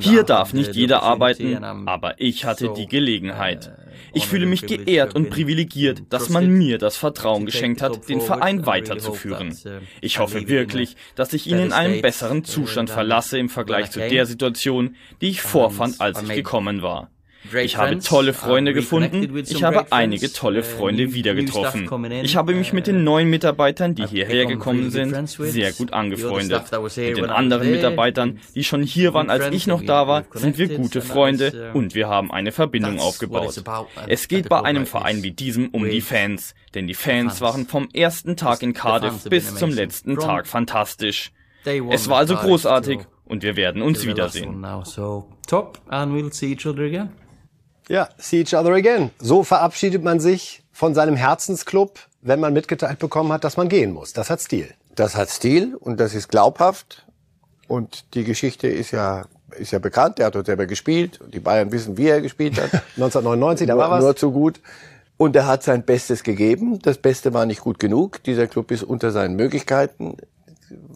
Hier darf nicht jeder arbeiten, aber ich hatte die Gelegenheit. Uh, ich fühle mich geehrt und privilegiert, dass man mir das Vertrauen geschenkt hat, den Verein weiterzuführen. Uh, ich hoffe wirklich, dass ich ihn in einem besseren Zustand verlasse im Vergleich zu der Situation, die ich vorfand, als ich gekommen war. Ich habe tolle Freunde gefunden. Ich habe einige tolle Freunde wieder getroffen. Ich habe mich mit den neuen Mitarbeitern, die hierher gekommen sind, sehr gut angefreundet. Mit den anderen Mitarbeitern, die schon hier waren, als ich noch da war, sind wir gute Freunde und wir haben eine Verbindung aufgebaut. Es geht bei einem Verein wie diesem um die Fans, denn die Fans waren vom ersten Tag in Cardiff bis zum letzten Tag fantastisch. Es war also großartig und wir werden uns wiedersehen. Top and we'll see each other again. Ja, see each other again. So verabschiedet man sich von seinem Herzensclub, wenn man mitgeteilt bekommen hat, dass man gehen muss. Das hat Stil. Das hat Stil und das ist glaubhaft. Und die Geschichte ist ja, ist ja bekannt. Der hat dort selber gespielt. Die Bayern wissen, wie er gespielt hat. 1999, da war was. Nur zu gut. Und er hat sein Bestes gegeben. Das Beste war nicht gut genug. Dieser Club ist unter seinen Möglichkeiten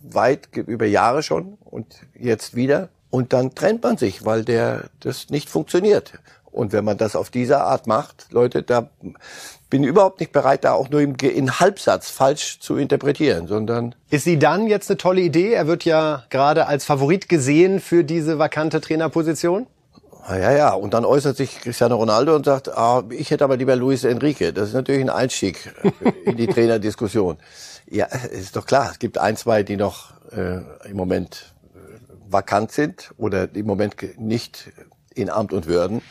weit über Jahre schon und jetzt wieder. Und dann trennt man sich, weil der das nicht funktioniert. Und wenn man das auf diese Art macht, Leute, da bin ich überhaupt nicht bereit, da auch nur im, in Halbsatz falsch zu interpretieren, sondern. Ist sie dann jetzt eine tolle Idee? Er wird ja gerade als Favorit gesehen für diese vakante Trainerposition. Ja, ja. Und dann äußert sich Cristiano Ronaldo und sagt, ah, ich hätte aber lieber Luis Enrique. Das ist natürlich ein Einstieg in die Trainerdiskussion. Ja, ist doch klar. Es gibt ein, zwei, die noch äh, im Moment äh, vakant sind oder im Moment nicht in Amt und Würden.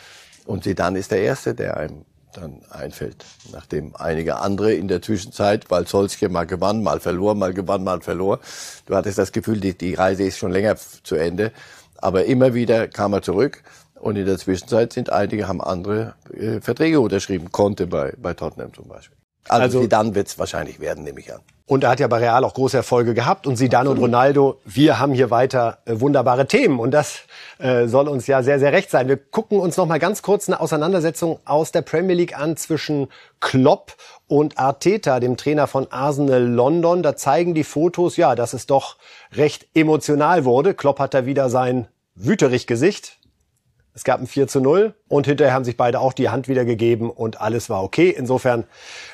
Und Sedan ist der Erste, der einem dann einfällt. Nachdem einige andere in der Zwischenzeit, weil Solskjaer mal gewann, mal verlor, mal gewann, mal verlor. Du hattest das Gefühl, die, die Reise ist schon länger zu Ende. Aber immer wieder kam er zurück. Und in der Zwischenzeit sind einige, haben andere äh, Verträge unterschrieben. Konnte bei, bei Tottenham zum Beispiel. Also, also Zidane wird es wahrscheinlich werden, nehme ich an. Und er hat ja bei Real auch große Erfolge gehabt. Und Zidane Absolut. und Ronaldo, wir haben hier weiter äh, wunderbare Themen. Und das äh, soll uns ja sehr, sehr recht sein. Wir gucken uns noch mal ganz kurz eine Auseinandersetzung aus der Premier League an zwischen Klopp und Arteta, dem Trainer von Arsenal London. Da zeigen die Fotos, ja, dass es doch recht emotional wurde. Klopp hat da wieder sein Wüterich-Gesicht. Es gab ein 4 zu 0 und hinterher haben sich beide auch die Hand wieder gegeben und alles war okay. Insofern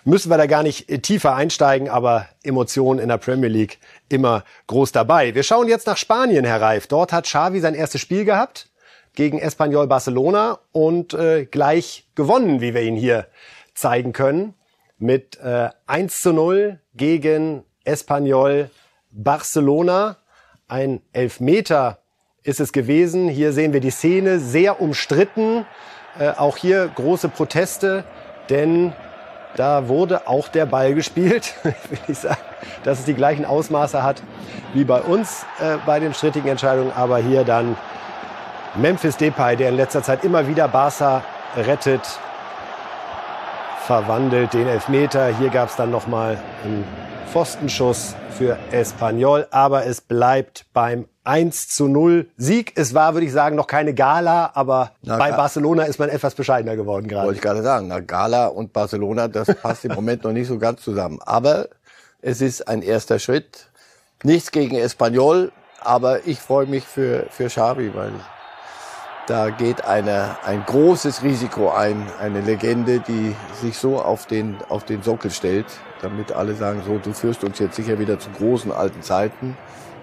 müssen wir da gar nicht tiefer einsteigen, aber Emotionen in der Premier League immer groß dabei. Wir schauen jetzt nach Spanien, Herr Reif. Dort hat Xavi sein erstes Spiel gehabt gegen Espanyol Barcelona und äh, gleich gewonnen, wie wir ihn hier zeigen können, mit äh, 1 zu 0 gegen Espanyol Barcelona. Ein Elfmeter ist es gewesen. Hier sehen wir die Szene, sehr umstritten. Äh, auch hier große Proteste, denn da wurde auch der Ball gespielt, will ich sagen, dass es die gleichen Ausmaße hat wie bei uns äh, bei den strittigen Entscheidungen. Aber hier dann Memphis Depay, der in letzter Zeit immer wieder Barca rettet, verwandelt den Elfmeter. Hier gab es dann nochmal einen Pfostenschuss für Espanyol, aber es bleibt beim 1 zu 0 Sieg. Es war, würde ich sagen, noch keine Gala, aber Na, bei Barcelona ist man etwas bescheidener geworden gerade. Wollte ich gerade sagen. Na, Gala und Barcelona, das passt im Moment noch nicht so ganz zusammen. Aber es ist ein erster Schritt. Nichts gegen Espanyol, aber ich freue mich für, für Xavi, weil da geht eine, ein großes Risiko ein, eine Legende, die sich so auf den, auf den Sockel stellt, damit alle sagen, so, du führst uns jetzt sicher wieder zu großen alten Zeiten.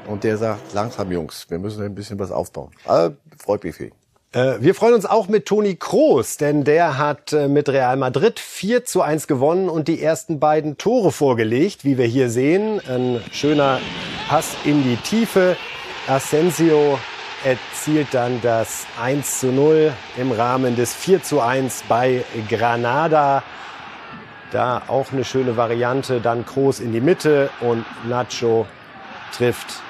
Und der sagt, langsam Jungs, wir müssen ein bisschen was aufbauen. Aber freut mich viel. Äh, wir freuen uns auch mit Toni Kroos, denn der hat äh, mit Real Madrid 4 zu 1 gewonnen und die ersten beiden Tore vorgelegt, wie wir hier sehen. Ein schöner Pass in die Tiefe. Asensio erzielt dann das 1 zu 0 im Rahmen des 4 zu 1 bei Granada. Da auch eine schöne Variante. Dann Kroos in die Mitte und Nacho trifft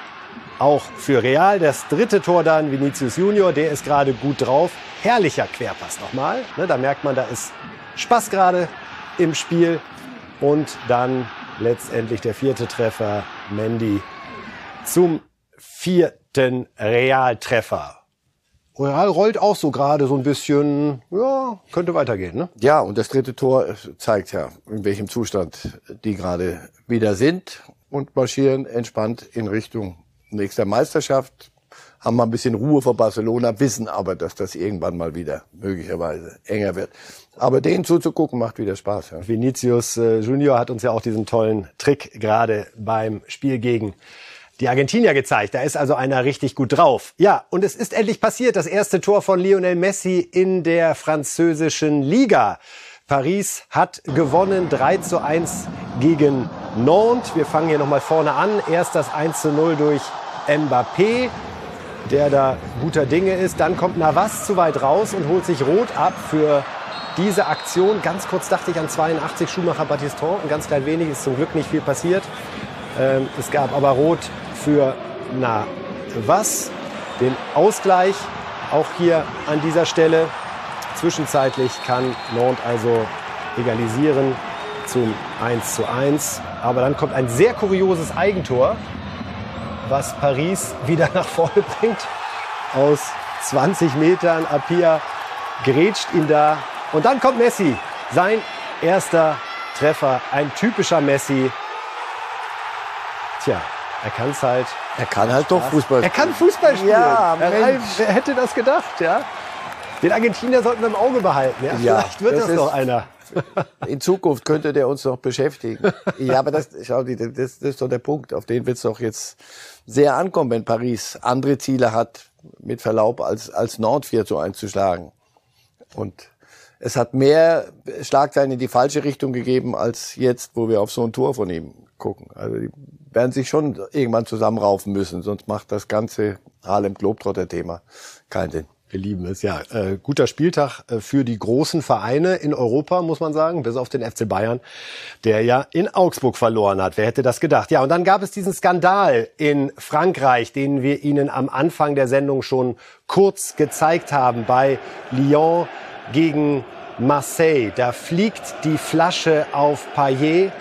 auch für Real. Das dritte Tor dann Vinicius Junior, der ist gerade gut drauf. Herrlicher Querpass nochmal. Ne, da merkt man, da ist Spaß gerade im Spiel. Und dann letztendlich der vierte Treffer, Mendy zum vierten Realtreffer. Real rollt auch so gerade so ein bisschen, ja, könnte weitergehen, ne? Ja, und das dritte Tor zeigt ja, in welchem Zustand die gerade wieder sind und marschieren entspannt in Richtung nächster Meisterschaft. Haben mal ein bisschen Ruhe vor Barcelona, wissen aber, dass das irgendwann mal wieder möglicherweise enger wird. Aber denen zuzugucken macht wieder Spaß. Ja. Vinicius äh, Junior hat uns ja auch diesen tollen Trick gerade beim Spiel gegen die Argentinier gezeigt. Da ist also einer richtig gut drauf. Ja, und es ist endlich passiert. Das erste Tor von Lionel Messi in der französischen Liga. Paris hat gewonnen 3 zu 1 gegen Nantes. Wir fangen hier nochmal vorne an. Erst das 1 zu 0 durch Mbappé, der da guter Dinge ist. Dann kommt Navas zu weit raus und holt sich Rot ab für diese Aktion. Ganz kurz dachte ich an 82 Schumacher Battiston. Ein ganz klein wenig ist zum Glück nicht viel passiert. Ähm, es gab aber Rot für Navas. Den Ausgleich auch hier an dieser Stelle. Zwischenzeitlich kann Nantes also egalisieren zum 1 zu 1. Aber dann kommt ein sehr kurioses Eigentor, was Paris wieder nach vorne bringt. Aus 20 Metern. Apia grätscht ihn da. Und dann kommt Messi. Sein erster Treffer. Ein typischer Messi. Tja, er kann es halt. Er kann halt doch Fußball spielen. Er kann Fußball spielen. Ja, Mensch. Wer hätte das gedacht, ja? Den Argentinier sollten wir im Auge behalten. Ja? ja Vielleicht wird das, das noch einer. In Zukunft könnte der uns noch beschäftigen. Ja, aber das, schau, das, das ist doch der Punkt. Auf den wird es doch jetzt sehr ankommen, wenn Paris andere Ziele hat, mit Verlaub, als, als Nord 4 zu 1 zu schlagen. Und es hat mehr Schlagzeilen in die falsche Richtung gegeben, als jetzt, wo wir auf so ein Tor von ihm gucken. Also die werden sich schon irgendwann zusammenraufen müssen, sonst macht das ganze Harlem Globetrotter-Thema keinen Sinn. Wir lieben es, ja. Äh, guter Spieltag äh, für die großen Vereine in Europa, muss man sagen, bis auf den FC Bayern, der ja in Augsburg verloren hat. Wer hätte das gedacht? Ja, und dann gab es diesen Skandal in Frankreich, den wir Ihnen am Anfang der Sendung schon kurz gezeigt haben, bei Lyon gegen Marseille. Da fliegt die Flasche auf Payet.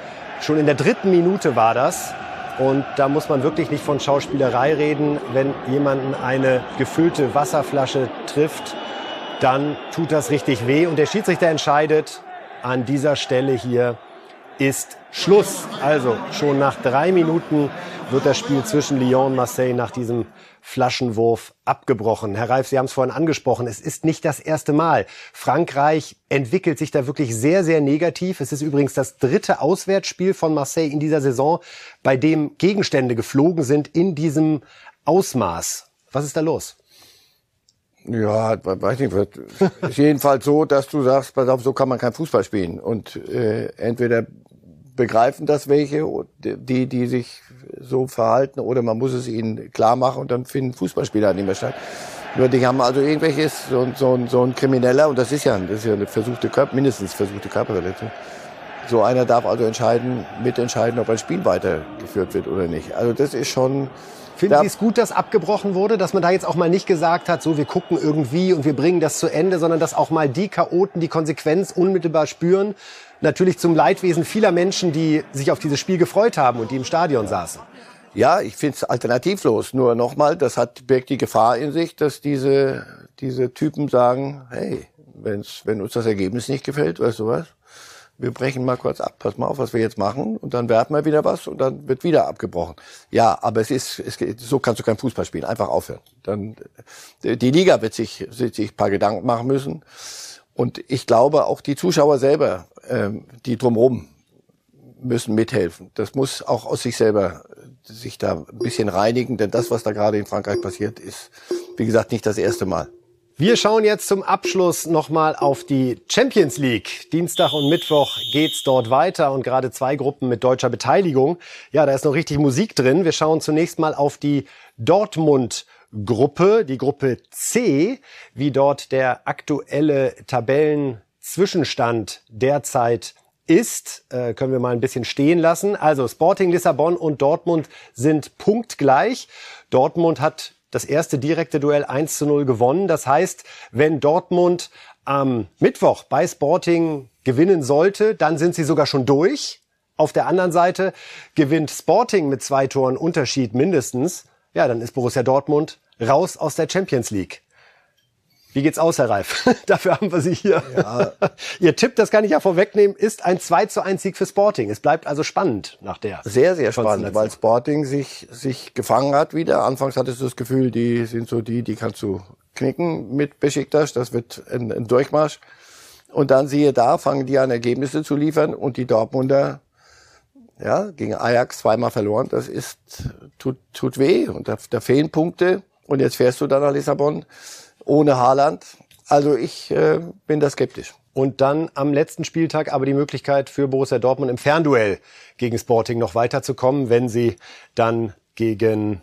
Schon in der dritten Minute war das. Und da muss man wirklich nicht von Schauspielerei reden. Wenn jemanden eine gefüllte Wasserflasche trifft, dann tut das richtig weh. Und der Schiedsrichter entscheidet, an dieser Stelle hier ist Schluss. Also schon nach drei Minuten wird das Spiel zwischen Lyon und Marseille nach diesem Flaschenwurf abgebrochen. Herr Reif, Sie haben es vorhin angesprochen, es ist nicht das erste Mal. Frankreich entwickelt sich da wirklich sehr, sehr negativ. Es ist übrigens das dritte Auswärtsspiel von Marseille in dieser Saison, bei dem Gegenstände geflogen sind in diesem Ausmaß. Was ist da los? Ja, weiß nicht, ist jedenfalls so, dass du sagst, pass auf, so kann man kein Fußball spielen. Und äh, entweder begreifen das welche, die, die sich so verhalten oder man muss es ihnen klar machen und dann finden Fußballspieler halt nicht mehr statt. Nur die haben also irgendwelches, so, so, so ein Krimineller, und das ist ja, das ist ja eine versuchte Körper, mindestens versuchte Körperverletzung. So einer darf also entscheiden, mitentscheiden, ob ein Spiel weitergeführt wird oder nicht. Also das ist schon, Finden Sie es gut, dass abgebrochen wurde, dass man da jetzt auch mal nicht gesagt hat, so wir gucken irgendwie und wir bringen das zu Ende, sondern dass auch mal die Chaoten die Konsequenz unmittelbar spüren? Natürlich zum Leidwesen vieler Menschen, die sich auf dieses Spiel gefreut haben und die im Stadion saßen. Ja, ich finde es alternativlos. Nur nochmal, das hat birgt die Gefahr in sich, dass diese, diese Typen sagen, hey, wenn's, wenn uns das Ergebnis nicht gefällt, weißt du was? Wir brechen mal kurz ab, pass mal auf, was wir jetzt machen und dann werfen wir wieder was und dann wird wieder abgebrochen. Ja, aber es ist, es, so kannst du kein Fußball spielen, einfach aufhören. Dann, die Liga wird sich, wird sich ein paar Gedanken machen müssen und ich glaube auch die Zuschauer selber, ähm, die drumherum müssen mithelfen. Das muss auch aus sich selber sich da ein bisschen reinigen, denn das, was da gerade in Frankreich passiert, ist, wie gesagt, nicht das erste Mal. Wir schauen jetzt zum Abschluss nochmal auf die Champions League. Dienstag und Mittwoch geht's dort weiter und gerade zwei Gruppen mit deutscher Beteiligung. Ja, da ist noch richtig Musik drin. Wir schauen zunächst mal auf die Dortmund Gruppe, die Gruppe C, wie dort der aktuelle Tabellenzwischenstand derzeit ist, äh, können wir mal ein bisschen stehen lassen. Also Sporting Lissabon und Dortmund sind punktgleich. Dortmund hat das erste direkte Duell 1 zu 0 gewonnen. Das heißt, wenn Dortmund am Mittwoch bei Sporting gewinnen sollte, dann sind sie sogar schon durch. Auf der anderen Seite gewinnt Sporting mit zwei Toren Unterschied mindestens. Ja, dann ist Borussia Dortmund raus aus der Champions League. Wie geht's aus, Herr Reif? Dafür haben wir Sie hier. Ja. Ihr Tipp, das kann ich ja vorwegnehmen, ist ein 2 zu 1 Sieg für Sporting. Es bleibt also spannend nach der. Sehr, sehr spannend, weil Sporting sich, sich gefangen hat wieder. Anfangs hattest du das Gefühl, die sind so die, die kannst du knicken mit Besiktas. Das wird ein, ein Durchmarsch. Und dann siehe da, fangen die an Ergebnisse zu liefern und die Dortmunder ja, gegen Ajax zweimal verloren. Das ist, tut, tut weh und da, da fehlen Punkte. Und jetzt fährst du dann nach Lissabon ohne Haaland. Also ich äh, bin da skeptisch. Und dann am letzten Spieltag aber die Möglichkeit für Borussia Dortmund im Fernduell gegen Sporting noch weiterzukommen, wenn sie dann gegen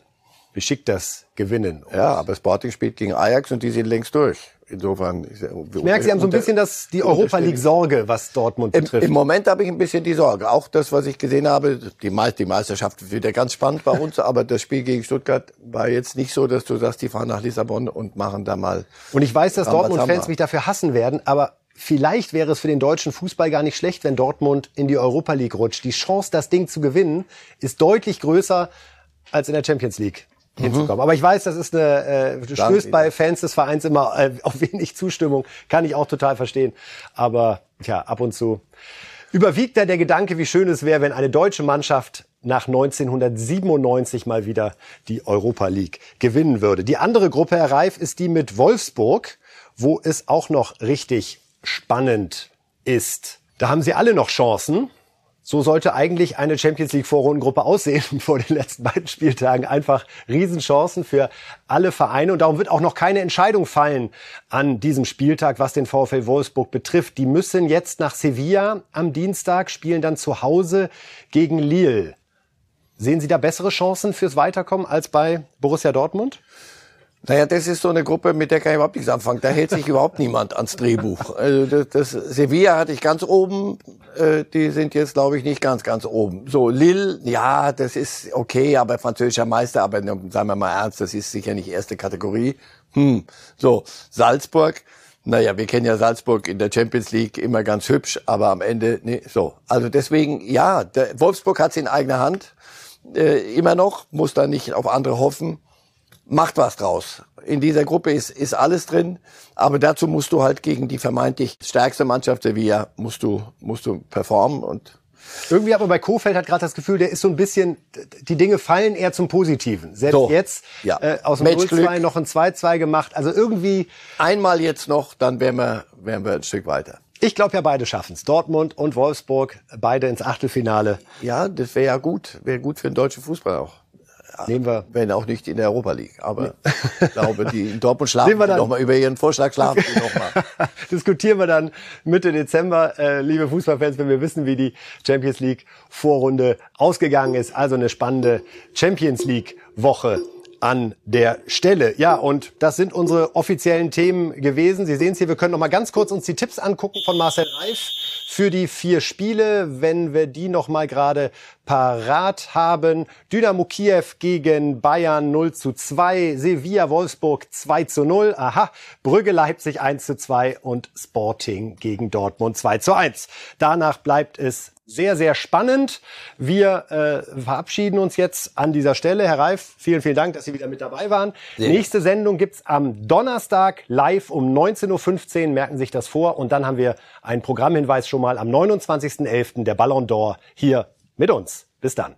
Besiktas gewinnen. Ja, aber Sporting spielt gegen Ajax und die sind längst durch. Insofern. Ich merke, Sie haben so ein bisschen das, die Europa League Sorge, was Dortmund betrifft. Im, Im, Moment habe ich ein bisschen die Sorge. Auch das, was ich gesehen habe, die, Me die Meisterschaft wird ja ganz spannend bei uns, aber das Spiel gegen Stuttgart war jetzt nicht so, dass du sagst, die fahren nach Lissabon und machen da mal. Und ich weiß, dass Dortmund-Fans mich dafür hassen werden, aber vielleicht wäre es für den deutschen Fußball gar nicht schlecht, wenn Dortmund in die Europa League rutscht. Die Chance, das Ding zu gewinnen, ist deutlich größer als in der Champions League hinzukommen. Mhm. Aber ich weiß, das ist eine, äh, stößt bei Fans des Vereins immer äh, auf wenig Zustimmung. Kann ich auch total verstehen. Aber ja, ab und zu überwiegt da der Gedanke, wie schön es wäre, wenn eine deutsche Mannschaft nach 1997 mal wieder die Europa League gewinnen würde. Die andere Gruppe, Herr Reif, ist die mit Wolfsburg, wo es auch noch richtig spannend ist. Da haben sie alle noch Chancen. So sollte eigentlich eine Champions League Vorrundengruppe aussehen vor den letzten beiden Spieltagen. Einfach Riesenchancen für alle Vereine. Und darum wird auch noch keine Entscheidung fallen an diesem Spieltag, was den VfL Wolfsburg betrifft. Die müssen jetzt nach Sevilla am Dienstag, spielen dann zu Hause gegen Lille. Sehen Sie da bessere Chancen fürs Weiterkommen als bei Borussia Dortmund? Naja, das ist so eine Gruppe, mit der kann ich überhaupt nichts anfangen. Da hält sich überhaupt niemand ans Drehbuch. Also das, das Sevilla hatte ich ganz oben, äh, die sind jetzt, glaube ich, nicht ganz, ganz oben. So, Lille, ja, das ist okay, aber französischer Meister, aber sagen wir mal ernst, das ist sicher nicht erste Kategorie. Hm. So, Salzburg, naja, wir kennen ja Salzburg in der Champions League immer ganz hübsch, aber am Ende, nee, so. Also deswegen, ja, der Wolfsburg hat sie in eigener Hand, äh, immer noch, muss da nicht auf andere hoffen macht was draus. In dieser Gruppe ist, ist alles drin, aber dazu musst du halt gegen die vermeintlich stärkste Mannschaft Sevilla musst du, musst du performen und irgendwie man bei Kofeld hat gerade das Gefühl, der ist so ein bisschen, die Dinge fallen eher zum Positiven. Selbst so, jetzt ja. äh, aus dem 0-2 noch ein 2-2 gemacht. Also irgendwie. Einmal jetzt noch, dann wären wir, wären wir ein Stück weiter. Ich glaube ja, beide schaffen es. Dortmund und Wolfsburg, beide ins Achtelfinale. Ja, das wäre ja gut. Wäre gut für den deutschen Fußball auch. Nehmen wir. Wenn auch nicht in der Europa League. Aber ich glaube, die in Dortmund schlafen wir noch mal über ihren Vorschlag schlafen die noch mal. Diskutieren wir dann Mitte Dezember, äh, liebe Fußballfans, wenn wir wissen, wie die Champions League Vorrunde ausgegangen ist. Also eine spannende Champions League Woche an der Stelle. Ja, und das sind unsere offiziellen Themen gewesen. Sie sehen es hier, wir können noch mal ganz kurz uns die Tipps angucken von Marcel Reif für die vier Spiele, wenn wir die noch mal gerade parat haben. Dynamo Kiew gegen Bayern 0 zu 2, Sevilla Wolfsburg 2 zu 0, aha, Brügge Leipzig 1 zu 2 und Sporting gegen Dortmund 2 zu 1. Danach bleibt es sehr, sehr spannend. Wir äh, verabschieden uns jetzt an dieser Stelle. Herr Reif, vielen, vielen Dank, dass Sie wieder mit dabei waren. Sehr. Nächste Sendung gibt's am Donnerstag live um 19.15 Uhr. Merken Sie sich das vor. Und dann haben wir einen Programmhinweis schon mal am 29.11. der Ballon d'Or hier mit uns. Bis dann.